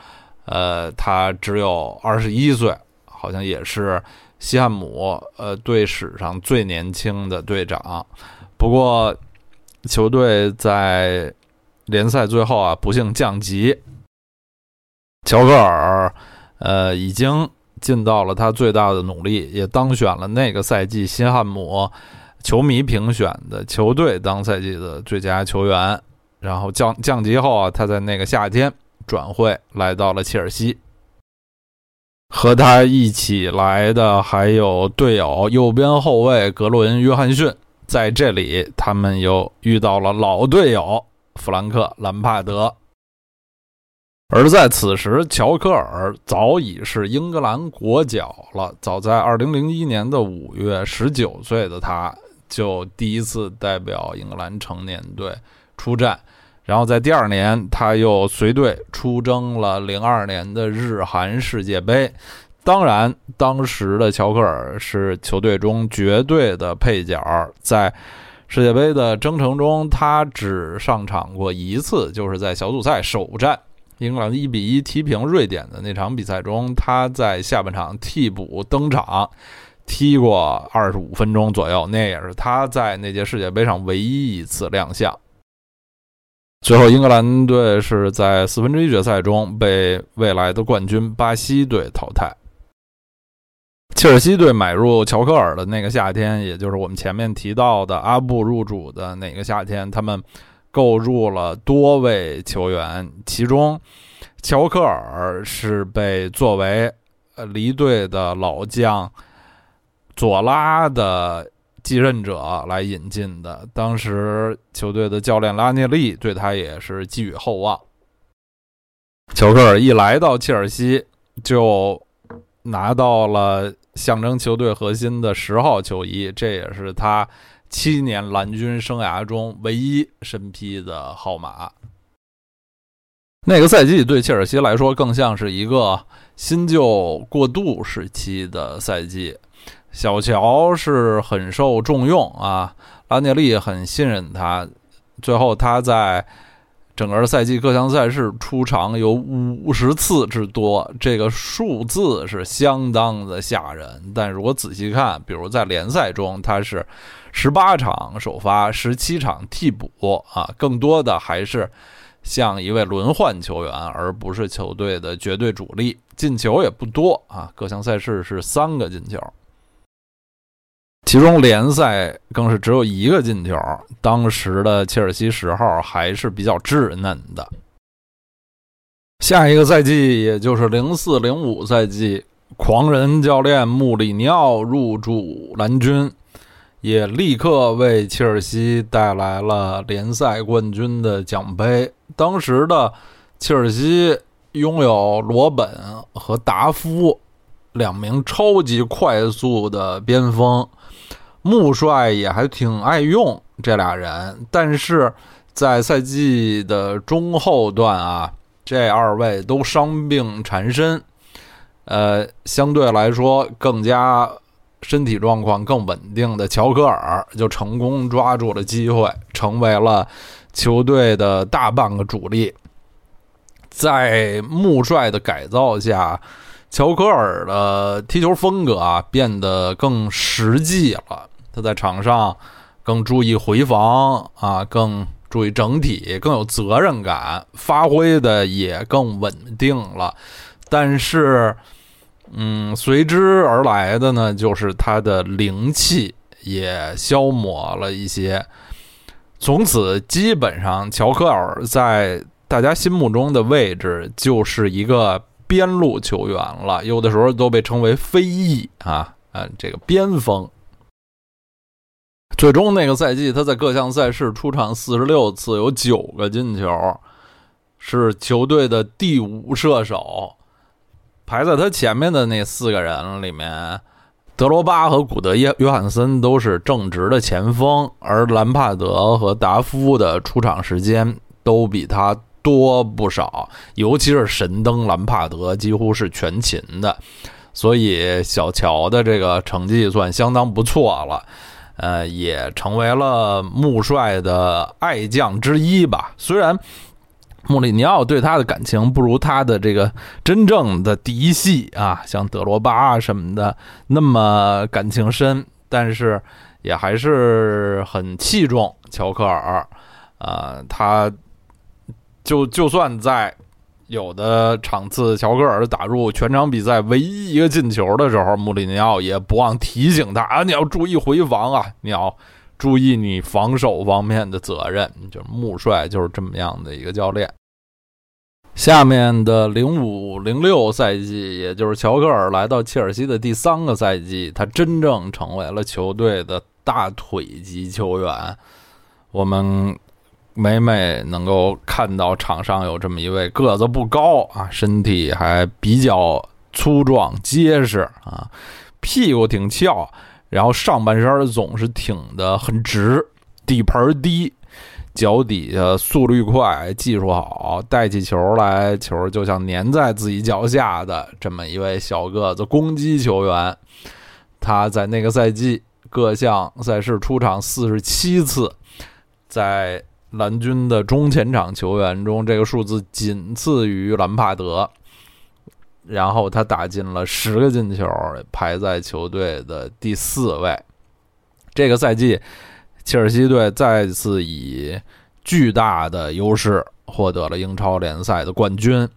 [SPEAKER 1] 呃，他只有二十一岁，好像也是西汉姆呃队史上最年轻的队长。不过，球队在。联赛最后啊，不幸降级。乔戈尔，呃，已经尽到了他最大的努力，也当选了那个赛季新汉姆球迷评选的球队当赛季的最佳球员。然后降降级后啊，他在那个夏天转会来到了切尔西。和他一起来的还有队友右边后卫格伦·约翰逊，在这里他们又遇到了老队友。弗兰克·兰帕德，而在此时，乔科尔早已是英格兰国脚了。早在2001年的5月，19岁的他就第一次代表英格兰成年队出战。然后在第二年，他又随队出征了02年的日韩世界杯。当然，当时的乔科尔是球队中绝对的配角，在。世界杯的征程中，他只上场过一次，就是在小组赛首战，英格兰一比一踢平瑞典的那场比赛中，他在下半场替补登场，踢过二十五分钟左右，那也是他在那届世界杯上唯一一次亮相。最后，英格兰队是在四分之一决赛中被未来的冠军巴西队淘汰。切尔西队买入乔科尔的那个夏天，也就是我们前面提到的阿布入主的哪个夏天，他们购入了多位球员，其中乔科尔是被作为离队的老将佐拉的继任者来引进的。当时球队的教练拉涅利对他也是寄予厚望。乔科尔一来到切尔西，就拿到了。象征球队核心的十号球衣，这也是他七年蓝军生涯中唯一身披的号码。那个赛季对切尔西来说，更像是一个新旧过渡时期的赛季。小乔是很受重用啊，拉涅利很信任他，最后他在。整个赛季各项赛事出场有五十次之多，这个数字是相当的吓人。但如果仔细看，比如在联赛中，他是十八场首发，十七场替补啊，更多的还是像一位轮换球员，而不是球队的绝对主力。进球也不多啊，各项赛事是三个进球。其中联赛更是只有一个进球。当时的切尔西十号还是比较稚嫩的。下一个赛季，也就是零四零五赛季，狂人教练穆里尼奥入驻蓝军，也立刻为切尔西带来了联赛冠军的奖杯。当时的切尔西拥有罗本和达夫两名超级快速的边锋。穆帅也还挺爱用这俩人，但是在赛季的中后段啊，这二位都伤病缠身，呃，相对来说更加身体状况更稳定的乔科尔就成功抓住了机会，成为了球队的大半个主力。在穆帅的改造下。乔科尔的踢球风格啊变得更实际了，他在场上更注意回防啊，更注意整体，更有责任感，发挥的也更稳定了。但是，嗯，随之而来的呢，就是他的灵气也消磨了一些。从此，基本上乔科尔在大家心目中的位置就是一个。边路球员了，有的时候都被称为飞翼啊，嗯，这个边锋。最终那个赛季，他在各项赛事出场四十六次，有九个进球，是球队的第五射手。排在他前面的那四个人里面，德罗巴和古德约约翰森都是正直的前锋，而兰帕德和达夫的出场时间都比他多不少，尤其是神灯兰帕德几乎是全勤的，所以小乔的这个成绩算相当不错了。呃，也成为了穆帅的爱将之一吧。虽然穆里尼奥对他的感情不如他的这个真正的嫡系啊，像德罗巴什么的那么感情深，但是也还是很器重乔克尔。啊，他就就算在。有的场次，乔戈尔打入全场比赛唯一一个进球的时候，穆里尼奥也不忘提醒他啊，你要注意回防啊，你要注意你防守方面的责任。就是穆帅就是这么样的一个教练。下面的零五零六赛季，也就是乔戈尔来到切尔西的第三个赛季，他真正成为了球队的大腿级球员。我们。每每能够看到场上有这么一位个子不高啊，身体还比较粗壮结实啊，屁股挺翘，然后上半身总是挺得很直，底盘低，脚底下速率快，技术好，带起球来球就像粘在自己脚下的这么一位小个子攻击球员。他在那个赛季各项赛事出场四十七次，在。蓝军的中前场球员中，这个数字仅次于兰帕德。然后他打进了十个进球，排在球队的第四位。这个赛季，切尔西队再次以巨大的优势获得了英超联赛的冠军。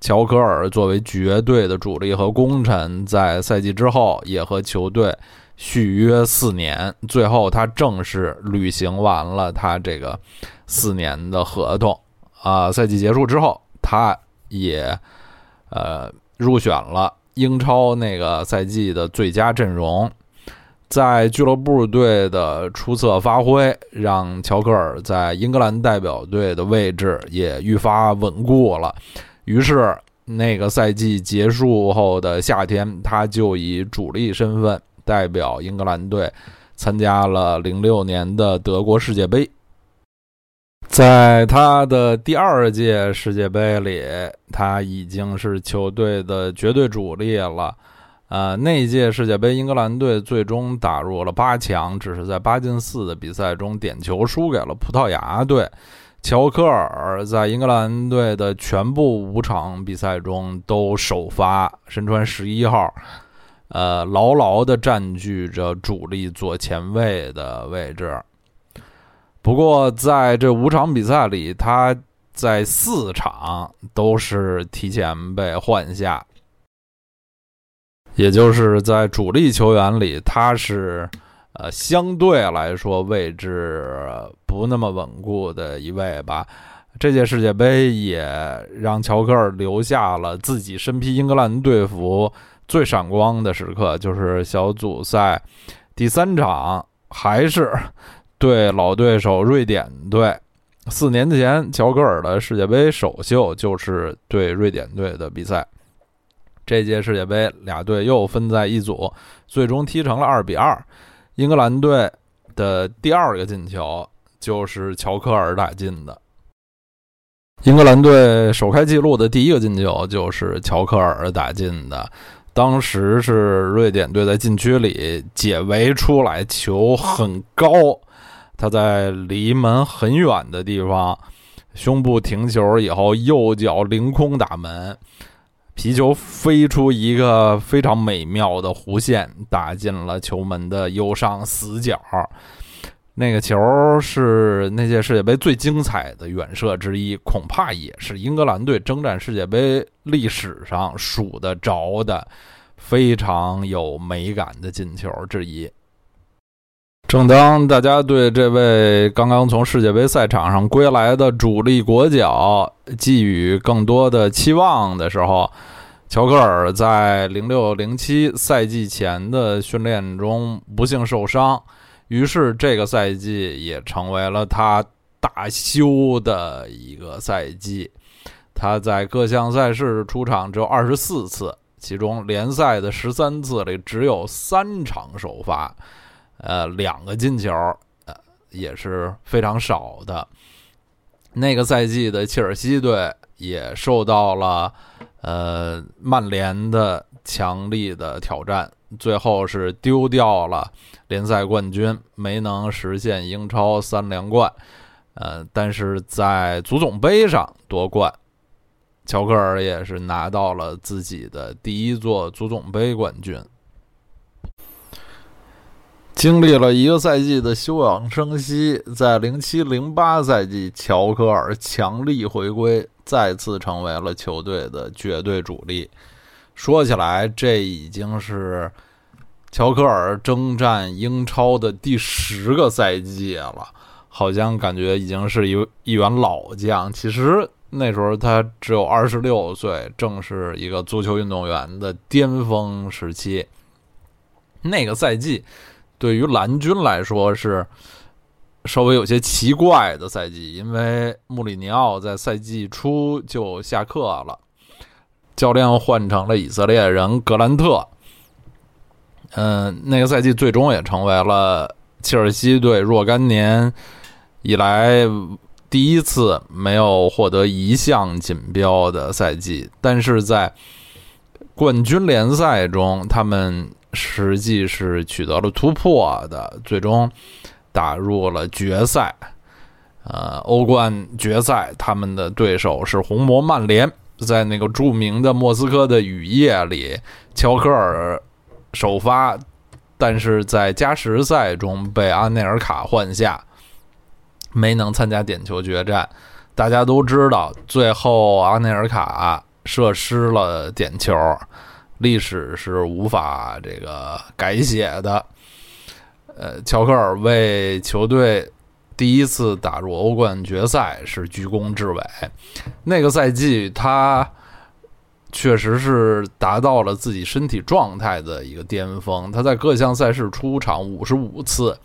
[SPEAKER 1] 乔科尔作为绝对的主力和功臣，在赛季之后也和球队续约四年，最后他正式履行完了他这个。四年的合同啊，赛季结束之后，他也呃入选了英超那个赛季的最佳阵容。在俱乐部队的出色发挥，让乔克尔在英格兰代表队的位置也愈发稳固了。于是，那个赛季结束后的夏天，他就以主力身份代表英格兰队参加了零六年的德国世界杯。在他的第二届世界杯里，他已经是球队的绝对主力了。呃，那届世界杯，英格兰队最终打入了八强，只是在八进四的比赛中点球输给了葡萄牙队。乔科尔在英格兰队的全部五场比赛中都首发，身穿十一号，呃，牢牢地占据着主力左前卫的位置。不过，在这五场比赛里，他在四场都是提前被换下，也就是在主力球员里，他是呃相对来说位置不那么稳固的一位吧。这届世界杯也让乔克尔留下了自己身披英格兰队服最闪光的时刻，就是小组赛第三场，还是。对老对手瑞典队，四年前乔戈尔的世界杯首秀就是对瑞典队的比赛。这届世界杯俩队又分在一组，最终踢成了二比二。英格兰队的第二个进球就是乔科尔打进的。英格兰队首开纪录的第一个进球就是乔科尔打进的，当时是瑞典队在禁区里解围出来，球很高。他在离门很远的地方，胸部停球以后，右脚凌空打门，皮球飞出一个非常美妙的弧线，打进了球门的右上死角。那个球是那届世界杯最精彩的远射之一，恐怕也是英格兰队征战世界杯历史上数得着的非常有美感的进球之一。正当大家对这位刚刚从世界杯赛场上归来的主力国脚寄予更多的期望的时候，乔克尔在零六零七赛季前的训练中不幸受伤，于是这个赛季也成为了他大修的一个赛季。他在各项赛事出场只有二十四次，其中联赛的十三次里只有三场首发，呃，两个进球，呃，也是非常少的。那个赛季的切尔西队也受到了呃曼联的强力的挑战。最后是丢掉了联赛冠军，没能实现英超三连冠。呃，但是在足总杯上夺冠，乔克尔也是拿到了自己的第一座足总杯冠军。经历了一个赛季的休养生息，在零七零八赛季，乔克尔强力回归，再次成为了球队的绝对主力。说起来，这已经是乔科尔征战英超的第十个赛季了，好像感觉已经是一一员老将。其实那时候他只有二十六岁，正是一个足球运动员的巅峰时期。那个赛季对于蓝军来说是稍微有些奇怪的赛季，因为穆里尼奥在赛季初就下课了。教练换成了以色列人格兰特，嗯，那个赛季最终也成为了切尔西队若干年以来第一次没有获得一项锦标的赛季。但是在冠军联赛中，他们实际是取得了突破的，最终打入了决赛。呃，欧冠决赛，他们的对手是红魔曼联。在那个著名的莫斯科的雨夜里，乔科尔首发，但是在加时赛中被阿内尔卡换下，没能参加点球决战。大家都知道，最后阿内尔卡射失了点球，历史是无法这个改写的。呃，乔科尔为球队。第一次打入欧冠决赛是居功至伟，那个赛季他确实是达到了自己身体状态的一个巅峰。他在各项赛事出场五十五次，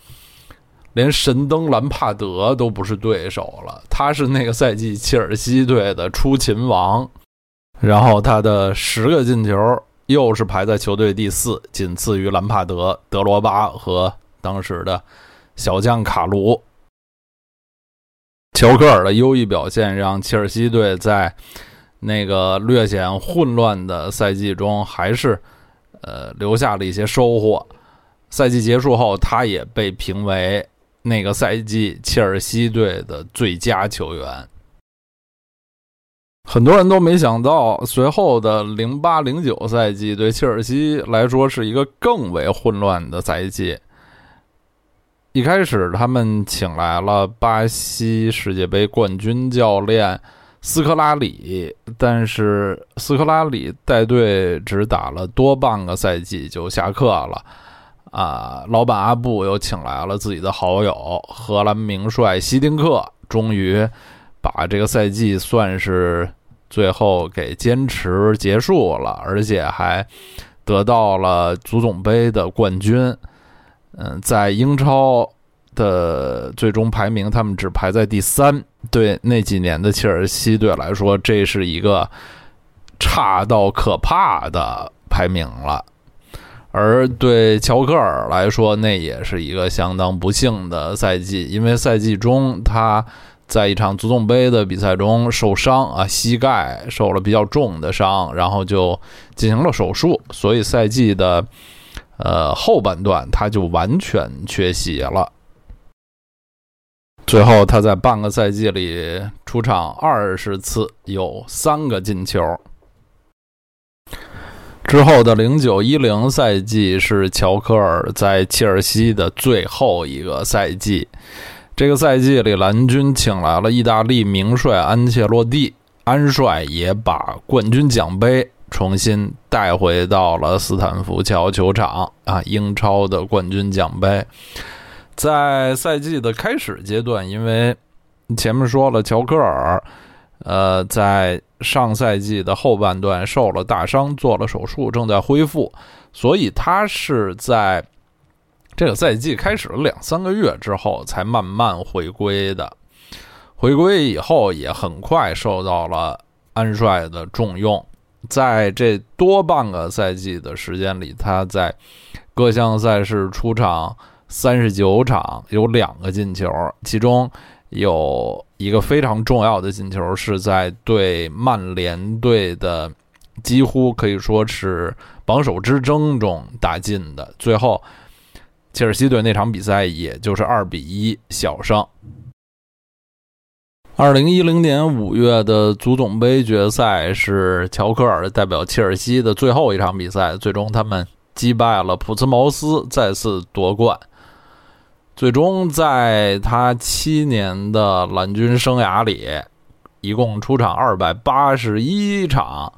[SPEAKER 1] 连神灯兰帕德都不是对手了。他是那个赛季切尔西队的出勤王，然后他的十个进球又是排在球队第四，仅次于兰帕德、德罗巴和当时的小将卡卢。乔克尔的优异表现让切尔西队在那个略显混乱的赛季中，还是呃留下了一些收获。赛季结束后，他也被评为那个赛季切尔西队的最佳球员。很多人都没想到，随后的零八零九赛季对切尔西来说是一个更为混乱的赛季。一开始，他们请来了巴西世界杯冠军教练斯科拉里，但是斯科拉里带队只打了多半个赛季就下课了。啊，老板阿布又请来了自己的好友荷兰名帅希丁克，终于把这个赛季算是最后给坚持结束了，而且还得到了足总杯的冠军。嗯，在英超的最终排名，他们只排在第三。对那几年的切尔西队来说，这是一个差到可怕的排名了。而对乔克尔来说，那也是一个相当不幸的赛季，因为赛季中他在一场足总杯的比赛中受伤啊，膝盖受了比较重的伤，然后就进行了手术，所以赛季的。呃，后半段他就完全缺席了。最后他在半个赛季里出场二十次，有三个进球。之后的零九一零赛季是乔科尔在切尔西的最后一个赛季。这个赛季里，蓝军请来了意大利名帅安切洛蒂，安帅也把冠军奖杯。重新带回到了斯坦福桥球场啊！英超的冠军奖杯，在赛季的开始阶段，因为前面说了，乔科尔，呃，在上赛季的后半段受了大伤，做了手术，正在恢复，所以他是在这个赛季开始了两三个月之后才慢慢回归的。回归以后也很快受到了安帅的重用，在这多半个赛季的时间里，他在各项赛事出场三十九场，有两个进球，其中有一个非常重要的进球是在对曼联队的几乎可以说是榜首之争中打进的。最后，切尔西队那场比赛也就是二比一小胜。二零一零年五月的足总杯决赛是乔科尔代表切尔西的最后一场比赛，最终他们击败了普茨茅斯，再次夺冠。最终在他七年的蓝军生涯里，一共出场二百八十一场，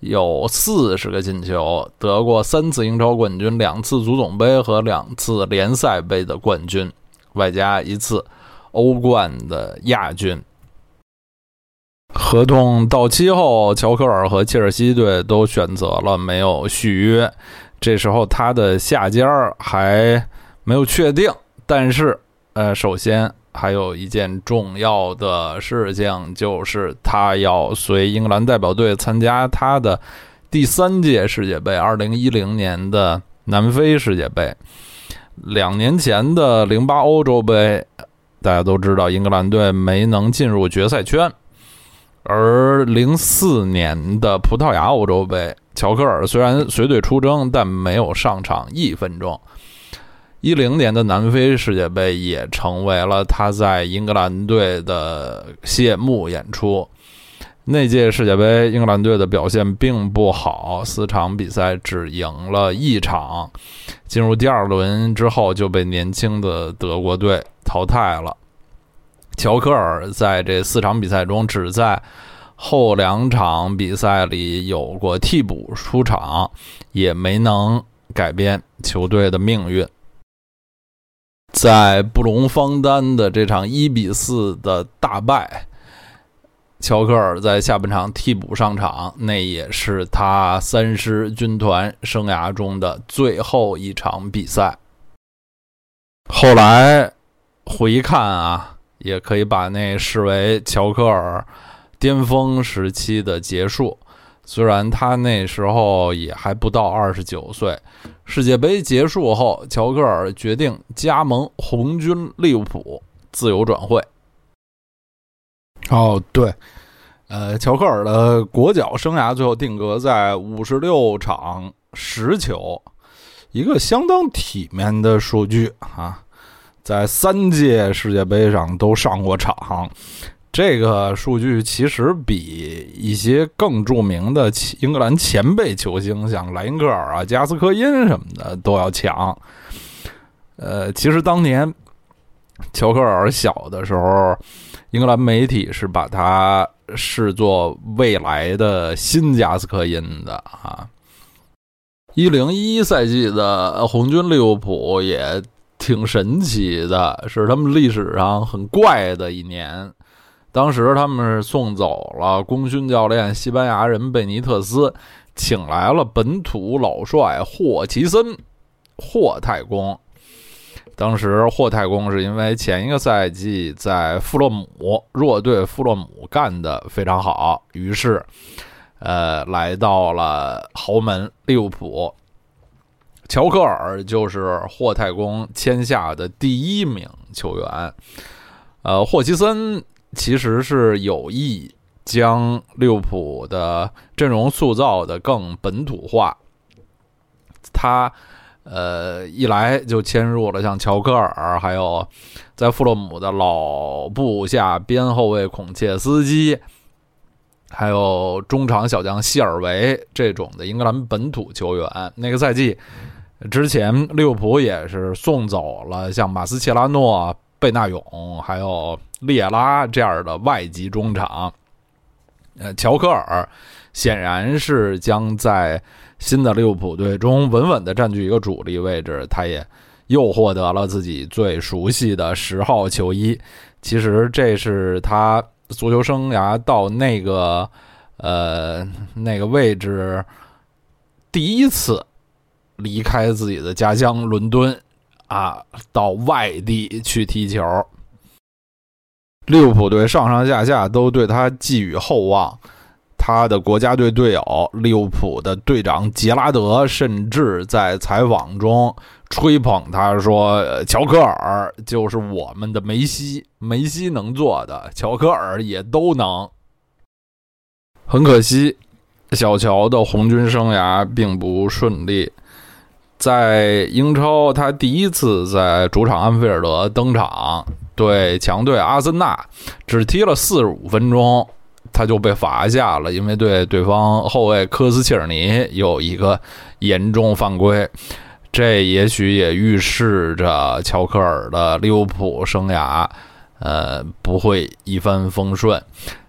[SPEAKER 1] 有四十个进球，得过三次英超冠军、两次足总杯和两次联赛杯的冠军，外加一次欧冠的亚军。合同到期后，乔科尔和切尔西队都选择了没有续约。这时候他的下家还没有确定，但是，呃，首先还有一件重要的事情，就是他要随英格兰代表队参加他的第三届世界杯——二零一零年的南非世界杯。两年前的零八欧洲杯，大家都知道，英格兰队没能进入决赛圈。而零四年的葡萄牙欧洲杯，乔克尔虽然随队出征，但没有上场一分钟。一零年的南非世界杯也成为了他在英格兰队的谢幕演出。那届世界杯，英格兰队的表现并不好，四场比赛只赢了一场，进入第二轮之后就被年轻的德国队淘汰了。乔科尔在这四场比赛中，只在后两场比赛里有过替补出场，也没能改变球队的命运。在布隆方丹的这场一比四的大败，乔科尔在下半场替补上场，那也是他三狮军团生涯中的最后一场比赛。后来回看啊。也可以把那视为乔克尔巅峰时期的结束。虽然他那时候也还不到二十九岁。世界杯结束后，乔克尔决定加盟红军利物浦，自由转会。哦，对，呃，乔克尔的国脚生涯最后定格在五十六场十球，一个相当体面的数据啊。在三届世界杯上都上过场，这个数据其实比一些更著名的英格兰前辈球星，像莱因克尔啊、加斯科因什么的都要强。呃，其实当年乔克尔小的时候，英格兰媒体是把他视作未来的新加斯科因的啊。一零一赛季的红军利物浦也。挺神奇的，是他们历史上很怪的一年。当时他们是送走了功勋教练西班牙人贝尼特斯，请来了本土老帅霍奇森，霍太公。当时霍太公是因为前一个赛季在富勒姆弱队富勒姆干得非常好，于是，呃，来到了豪门利物浦。乔科尔就是霍太公签下的第一名球员，呃，霍奇森其实是有意将利物浦的阵容塑造的更本土化。他呃一来就迁入了像乔科尔，还有在富勒姆的老部下边后卫孔切斯基，还有中场小将希尔维这种的英格兰本土球员。那个赛季。之前利物浦也是送走了像马斯切拉诺、贝纳永还有列拉这样的外籍中场。呃，乔科尔显然是将在新的利物浦队中稳稳的占据一个主力位置。他也又获得了自己最熟悉的十号球衣。其实这是他足球生涯到那个呃那个位置第一次。离开自己的家乡伦敦，啊到外地去踢球。利物浦队上上下下都对他寄予厚望。他的国家队队友利物浦的队长杰拉德甚至在采访中吹捧他说：“乔科尔就是我们的梅西，梅西能做的，乔科尔也都能。”很可惜，小乔的红军生涯并不顺利。在英超，他第一次在主场安菲尔德登场，对强队阿森纳，只踢了四十五分钟。他就被罚下了，因为对对方后卫科斯切尔尼有一个严重犯规，这也许也预示着乔克尔的利物浦生涯，呃，不会一帆风顺。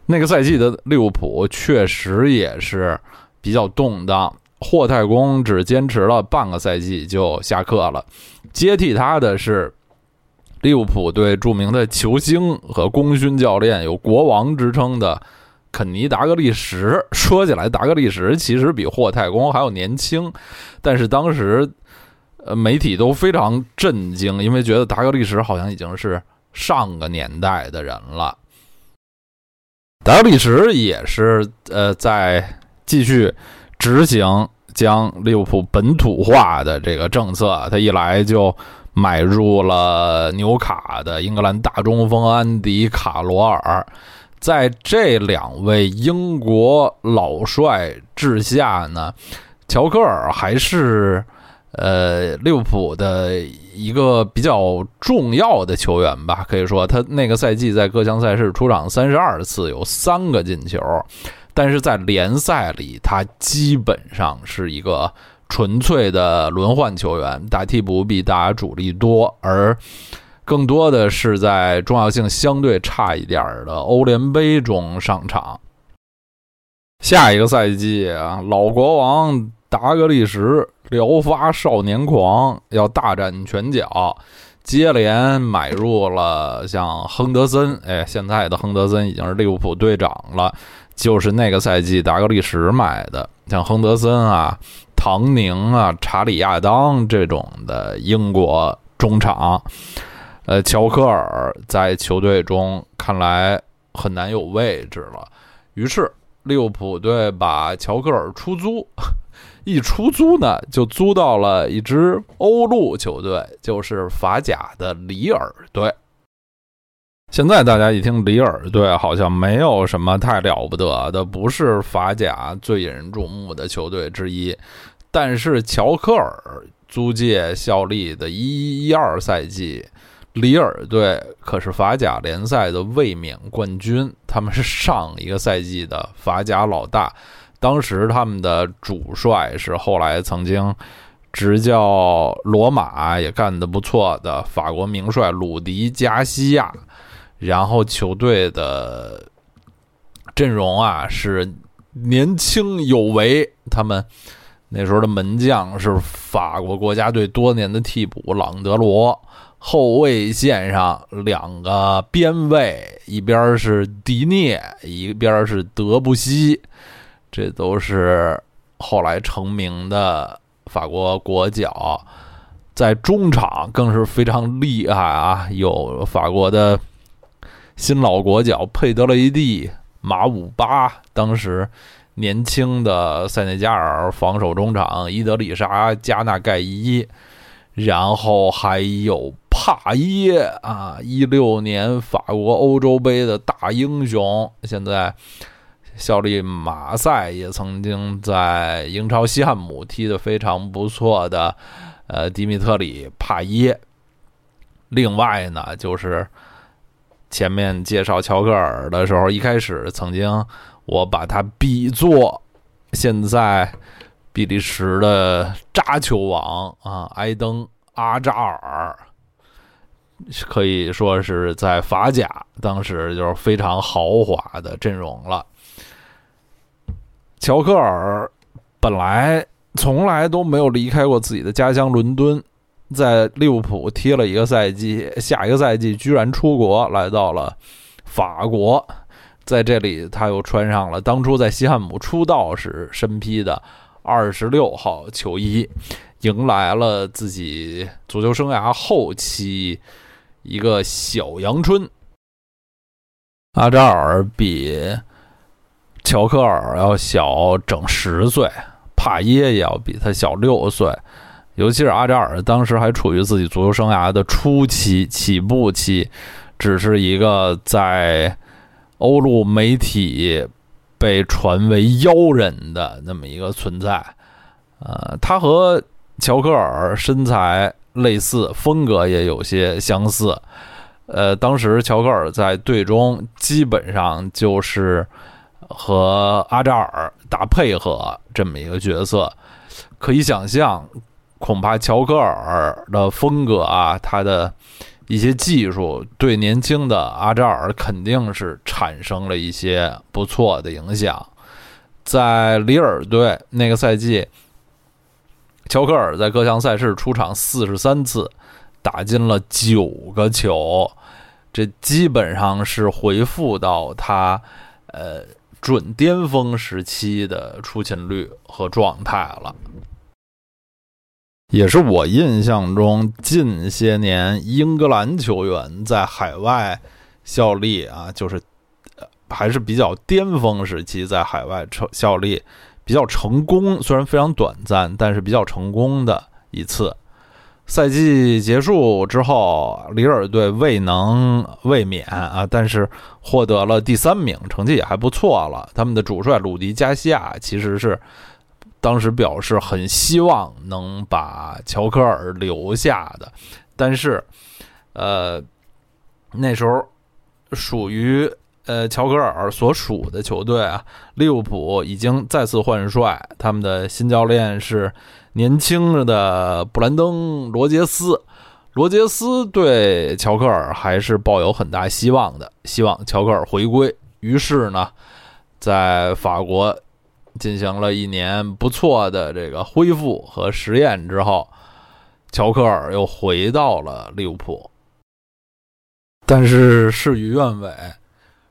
[SPEAKER 1] 那个赛季的利物浦确实也是比较动荡，霍太公只坚持了半个赛季就下课了，接替他的是利物浦队著名的球星和功勋教练，有国王之称的。肯尼·达格利什说起来，达格利什其实比霍太公还要年轻，但是当时，呃，媒体都非常震惊，因为觉得达格利什好像已经是上个年代的人了。达格利什也是呃，在继续执行将利物浦本土化的这个政策，他一来就买入了纽卡的英格兰大中锋安迪·卡罗尔。在这两位英国老帅治下呢，乔科尔还是呃利物浦的一个比较重要的球员吧。可以说，他那个赛季在各项赛事出场三十二次，有三个进球。但是在联赛里，他基本上是一个纯粹的轮换球员，打替补比打主力多，而。更多的是在重要性相对差一点的欧联杯中上场。下一个赛季啊，老国王达格利什聊发少年狂，要大展拳脚，接连买入了像亨德森，哎，现在的亨德森已经是利物浦队长了，就是那个赛季达格利什买的，像亨德森啊、唐宁啊、查理亚当这种的英国中场。呃，乔科尔在球队中看来很难有位置了，于是利物浦队把乔科尔出租，一出租呢就租到了一支欧陆球队，就是法甲的里尔队。现在大家一听里尔队，好像没有什么太了不得的，不是法甲最引人注目的球队之一，但是乔科尔租借效力的一一二赛季。里尔队可是法甲联赛的卫冕冠军，他们是上一个赛季的法甲老大。当时他们的主帅是后来曾经执教罗马也干得不错的法国名帅鲁迪加西亚。然后球队的阵容啊是年轻有为，他们那时候的门将是法国国家队多年的替补朗德罗。后卫线上两个边卫，一边是迪涅，一边是德布西，这都是后来成名的法国国脚。在中场更是非常厉害啊，有法国的新老国脚佩德雷蒂、马五巴，当时年轻的塞内加尔防守中场伊德里莎、加纳盖伊，然后还有。帕耶啊，一六年法国欧洲杯的大英雄，现在效力马赛，也曾经在英超西汉姆踢得非常不错的，呃，迪米特里帕耶。另外呢，就是前面介绍乔克尔的时候，一开始曾经我把他比作现在比利时的扎球王啊，埃登阿扎尔。可以说是在法甲，当时就是非常豪华的阵容了。乔克尔本来从来都没有离开过自己的家乡伦敦，在利物浦踢了一个赛季，下一个赛季居然出国来到了法国，在这里他又穿上了当初在西汉姆出道时身披的二十六号球衣。迎来了自己足球生涯后期一个小阳春。阿扎尔比乔克尔要小整十岁，帕耶也要比他小六岁。尤其是阿扎尔，当时还处于自己足球生涯的初期、起步期，只是一个在欧陆媒体被传为妖人的那么一个存在。呃，他和乔克尔身材类似，风格也有些相似。呃，当时乔克尔在队中基本上就是和阿扎尔打配合这么一个角色，可以想象。恐怕乔克尔的风格啊，他的一些技术对年轻的阿扎尔肯定是产生了一些不错的影响。在里尔队那个赛季，乔克尔在各项赛事出场四十三次，打进了九个球，这基本上是回复到他呃准巅峰时期的出勤率和状态了。也是我印象中近些年英格兰球员在海外效力啊，就是还是比较巅峰时期在海外成效力比较成功，虽然非常短暂，但是比较成功的一次。赛季结束之后，里尔队未能卫冕啊，但是获得了第三名，成绩也还不错了。他们的主帅鲁迪加西亚其实是。当时表示很希望能把乔科尔留下的，但是，呃，那时候属于呃乔科尔所属的球队啊，利物浦已经再次换帅，他们的新教练是年轻的布兰登·罗杰斯。罗杰斯对乔克尔还是抱有很大希望的，希望乔克尔回归。于是呢，在法国。进行了一年不错的这个恢复和实验之后，乔克尔又回到了利物浦。但是事与愿违，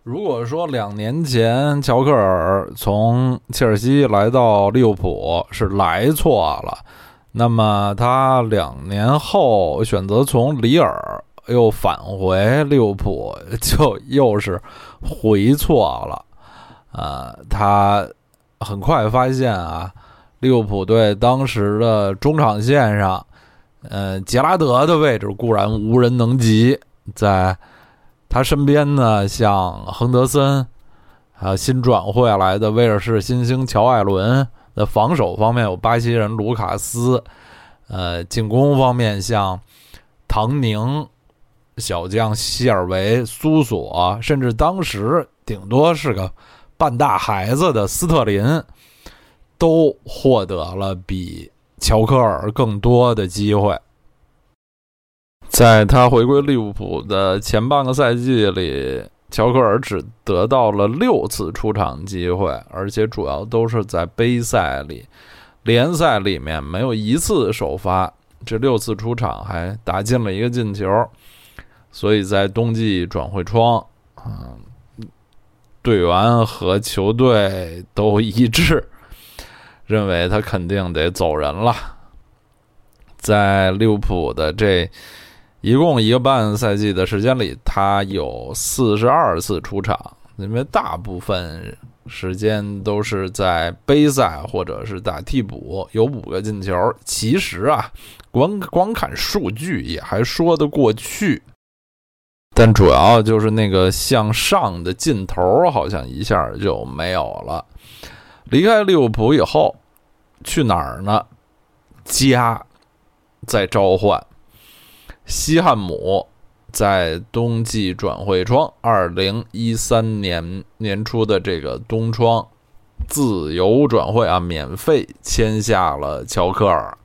[SPEAKER 1] 如果说两年前乔克尔从切尔西来到利物浦是来错了，那么他两年后选择从里尔又返回利物浦，就又是回错了。啊，他。很快发现啊，利物浦队当时的中场线上，呃，杰拉德的位置固然无人能及，在他身边呢，像亨德森，还有新转会来的威尔士新星乔艾伦的防守方面有巴西人卢卡斯，呃，进攻方面像唐宁、小将希尔维、苏索，甚至当时顶多是个。半大孩子的斯特林都获得了比乔科尔更多的机会。在他回归利物浦的前半个赛季里，乔科尔只得到了六次出场机会，而且主要都是在杯赛里，联赛里面没有一次首发。这六次出场还打进了一个进球，所以在冬季转会窗，嗯。队员和球队都一致认为他肯定得走人了。在利物浦的这一共一个半赛季的时间里，他有四十二次出场，因为大部分时间都是在杯赛或者是打替补，有五个进球。其实啊，光光看数据也还说得过去。但主要就是那个向上的劲头，好像一下就没有了。离开利物浦以后，去哪儿呢？家在召唤。西汉姆在冬季转会窗，二零一三年年初的这个冬窗自由转会啊，免费签下了乔克尔。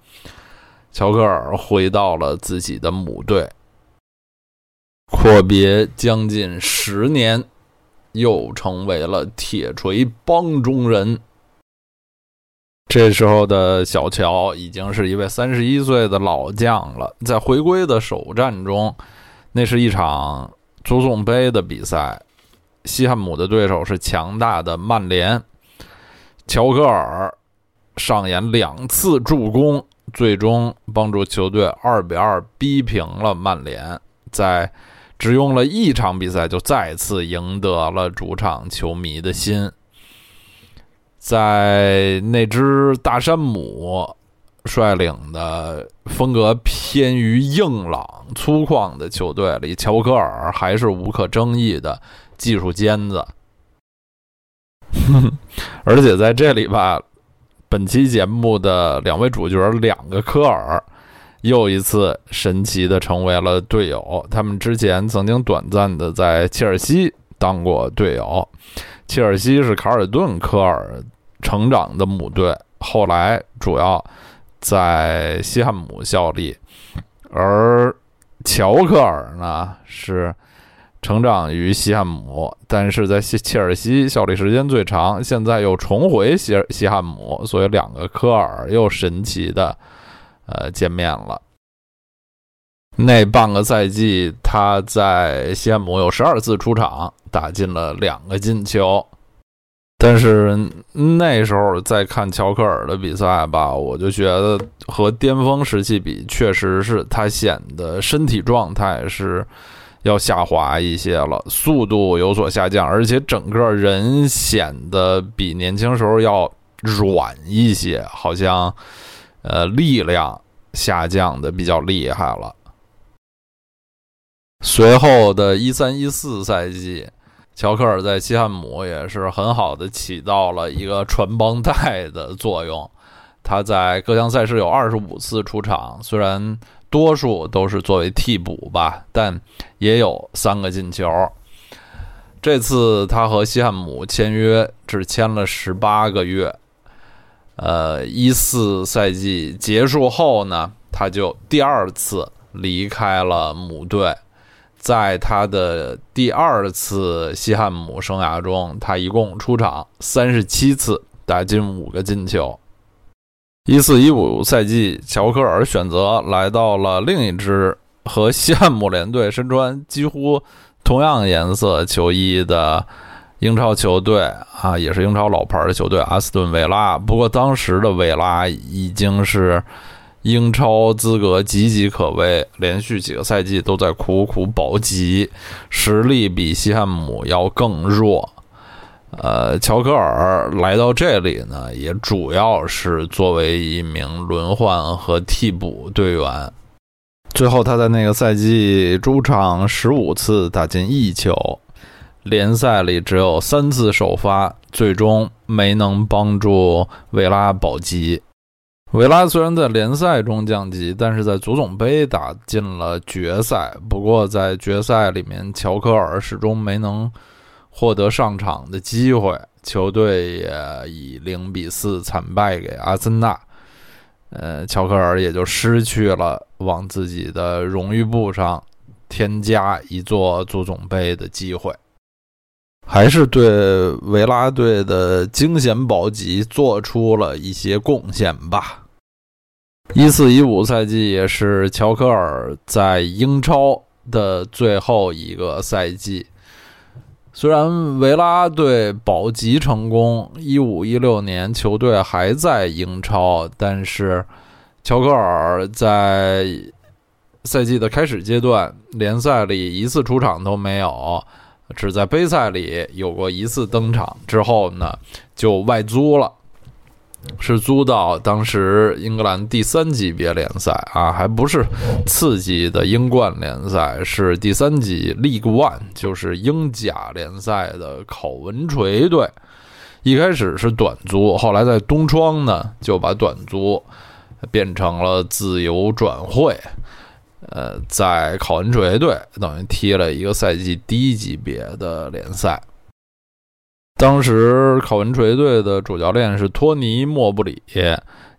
[SPEAKER 1] 乔克尔回到了自己的母队。阔别将近十年，又成为了铁锤帮中人。这时候的小乔已经是一位三十一岁的老将了。在回归的首战中，那是一场足总杯的比赛，西汉姆的对手是强大的曼联。乔戈尔上演两次助攻，最终帮助球队二比二逼平了曼联，在只用了一场比赛就再次赢得了主场球迷的心。在那支大山姆率领的风格偏于硬朗粗犷的球队里，乔科尔还是无可争议的技术尖子。而且在这里吧，本期节目的两位主角，两个科尔，又一次神奇的成为了队友。他们之前曾经短暂的在切尔西当过队友，切尔西是卡尔顿科尔成长的母队，后来主要在西汉姆效力，而乔科尔呢是。成长于西汉姆，但是在西切尔西效力时间最长，现在又重回西西汉姆，所以两个科尔又神奇的呃见面了。那半个赛季，他在西汉姆有十二次出场，打进了两个进球。但是那时候再看乔科尔的比赛吧，我就觉得和巅峰时期比，确实是他显得身体状态是。要下滑一些了，速度有所下降，而且整个人显得比年轻时候要软一些，好像呃力量下降的比较厉害了。随后的一三一四赛季，乔克尔在西汉姆也是很好的起到了一个传帮带的作用，他在各项赛事有二十五次出场，虽然。多数都是作为替补吧，但也有三个进球。这次他和西汉姆签约只签了十八个月，呃，一四赛季结束后呢，他就第二次离开了母队。在他的第二次西汉姆生涯中，他一共出场三十七次，打进五个进球。一四一五赛季，乔科尔选择来到了另一支和西汉姆联队身穿几乎同样颜色球衣的英超球队啊，也是英超老牌的球队阿斯顿维拉。不过当时的维拉已经是英超资格岌岌可危，连续几个赛季都在苦苦保级，实力比西汉姆要更弱。呃，乔科尔来到这里呢，也主要是作为一名轮换和替补队员。最后，他在那个赛季主场十五次打进一球，联赛里只有三次首发，最终没能帮助维拉保级。维拉虽然在联赛中降级，但是在足总杯打进了决赛。不过在决赛里面，乔科尔始终没能。获得上场的机会，球队也以零比四惨败给阿森纳。呃，乔科尔也就失去了往自己的荣誉簿上添加一座足总杯的机会，还是对维拉队的惊险保级做出了一些贡献吧。一四一五赛季也是乔科尔在英超的最后一个赛季。虽然维拉队保级成功，一五一六年球队还在英超，但是乔科尔在赛季的开始阶段，联赛里一次出场都没有，只在杯赛里有过一次登场。之后呢，就外租了。是租到当时英格兰第三级别联赛啊，还不是次级的英冠联赛，是第三级 League One，就是英甲联赛的考文垂队。一开始是短租，后来在冬窗呢就把短租变成了自由转会。呃，在考文垂队等于踢了一个赛季低级别的联赛。当时考文垂队的主教练是托尼·莫布里，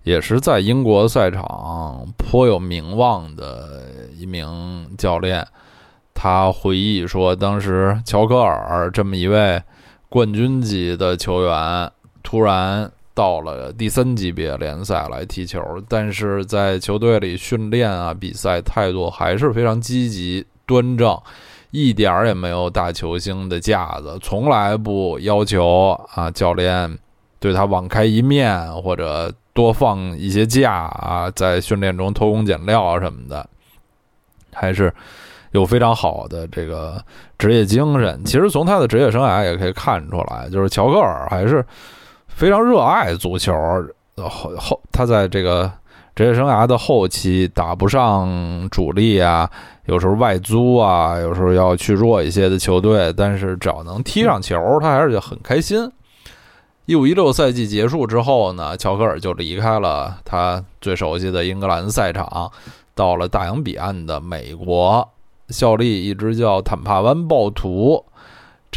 [SPEAKER 1] 也是在英国赛场颇有名望的一名教练。他回忆说，当时乔科尔这么一位冠军级的球员，突然到了第三级别联赛来踢球，但是在球队里训练啊、比赛态度还是非常积极端正。一点儿也没有大球星的架子，从来不要求啊教练对他网开一面或者多放一些假啊，在训练中偷工减料啊什么的，还是有非常好的这个职业精神。其实从他的职业生涯也可以看出来，就是乔戈尔还是非常热爱足球。后后他在这个。职业生涯的后期打不上主力啊，有时候外租啊，有时候要去弱一些的球队，但是只要能踢上球，他还是就很开心。一五一六赛季结束之后呢，乔克尔就离开了他最熟悉的英格兰赛场，到了大洋彼岸的美国效力，一支叫坦帕湾暴徒。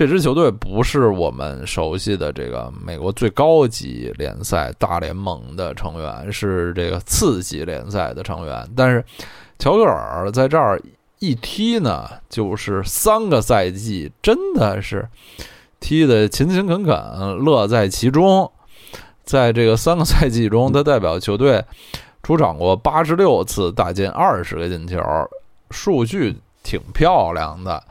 [SPEAKER 1] 这支球队不是我们熟悉的这个美国最高级联赛大联盟的成员，是这个次级联赛的成员。但是乔格尔在这儿一踢呢，就是三个赛季，真的是踢得勤勤恳恳，乐在其中。在这个三个赛季中，他代表球队出场过八十六次，打进二十个进球，数据挺漂亮的。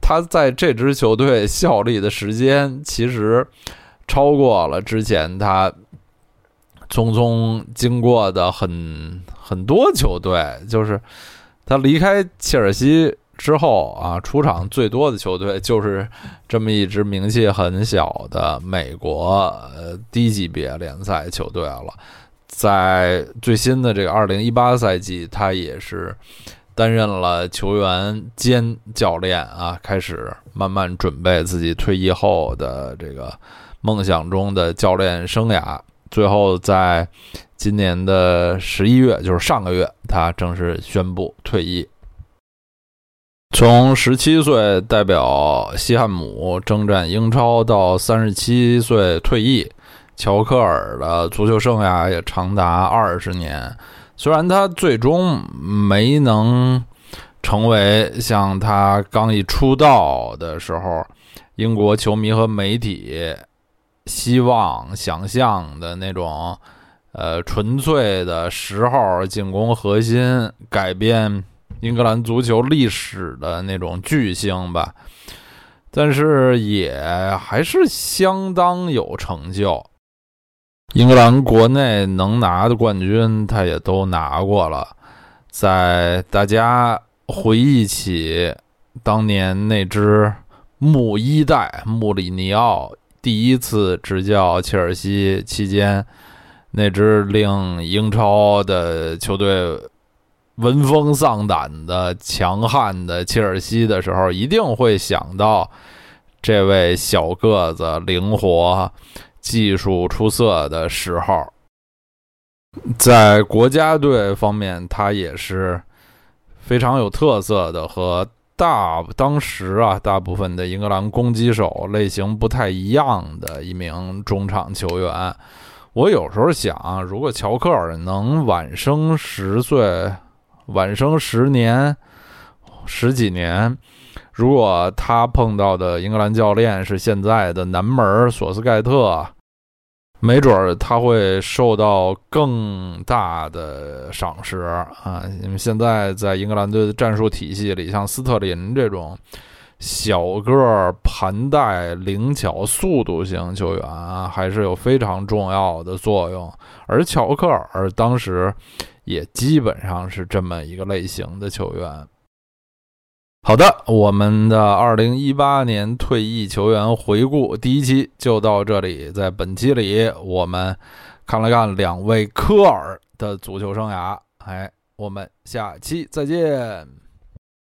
[SPEAKER 1] 他在这支球队效力的时间，其实超过了之前他匆匆经过的很很多球队。就是他离开切尔西之后啊，出场最多的球队就是这么一支名气很小的美国呃低级别联赛球队了。在最新的这个二零一八赛季，他也是。担任了球员兼教练啊，开始慢慢准备自己退役后的这个梦想中的教练生涯。最后在今年的十一月，就是上个月，他正式宣布退役。从十七岁代表西汉姆征战英超到三十七岁退役，乔科尔的足球生涯也长达二十年。虽然他最终没能成为像他刚一出道的时候，英国球迷和媒体希望想象的那种，呃，纯粹的十号进攻核心，改变英格兰足球历史的那种巨星吧，但是也还是相当有成就。英格兰国内能拿的冠军，他也都拿过了。在大家回忆起当年那支穆一代穆里尼奥第一次执教切尔西期间，那支令英超的球队闻风丧胆的强悍的切尔西的时候，一定会想到这位小个子、灵活。技术出色的时候，在国家队方面，他也是非常有特色的，和大当时啊大部分的英格兰攻击手类型不太一样的一名中场球员。我有时候想，如果乔克尔能晚生十岁，晚生十年、十几年。如果他碰到的英格兰教练是现在的南门索斯盖特。没准儿他会受到更大的赏识啊！因为现在在英格兰队的战术体系里，像斯特林这种小个儿、盘带、灵巧、速度型球员啊，还是有非常重要的作用。而乔克尔当时也基本上是这么一个类型的球员。好的，我们的二零一八年退役球员回顾第一期就到这里。在本期里，我们看了看两位科尔的足球生涯。哎，我们下期再见。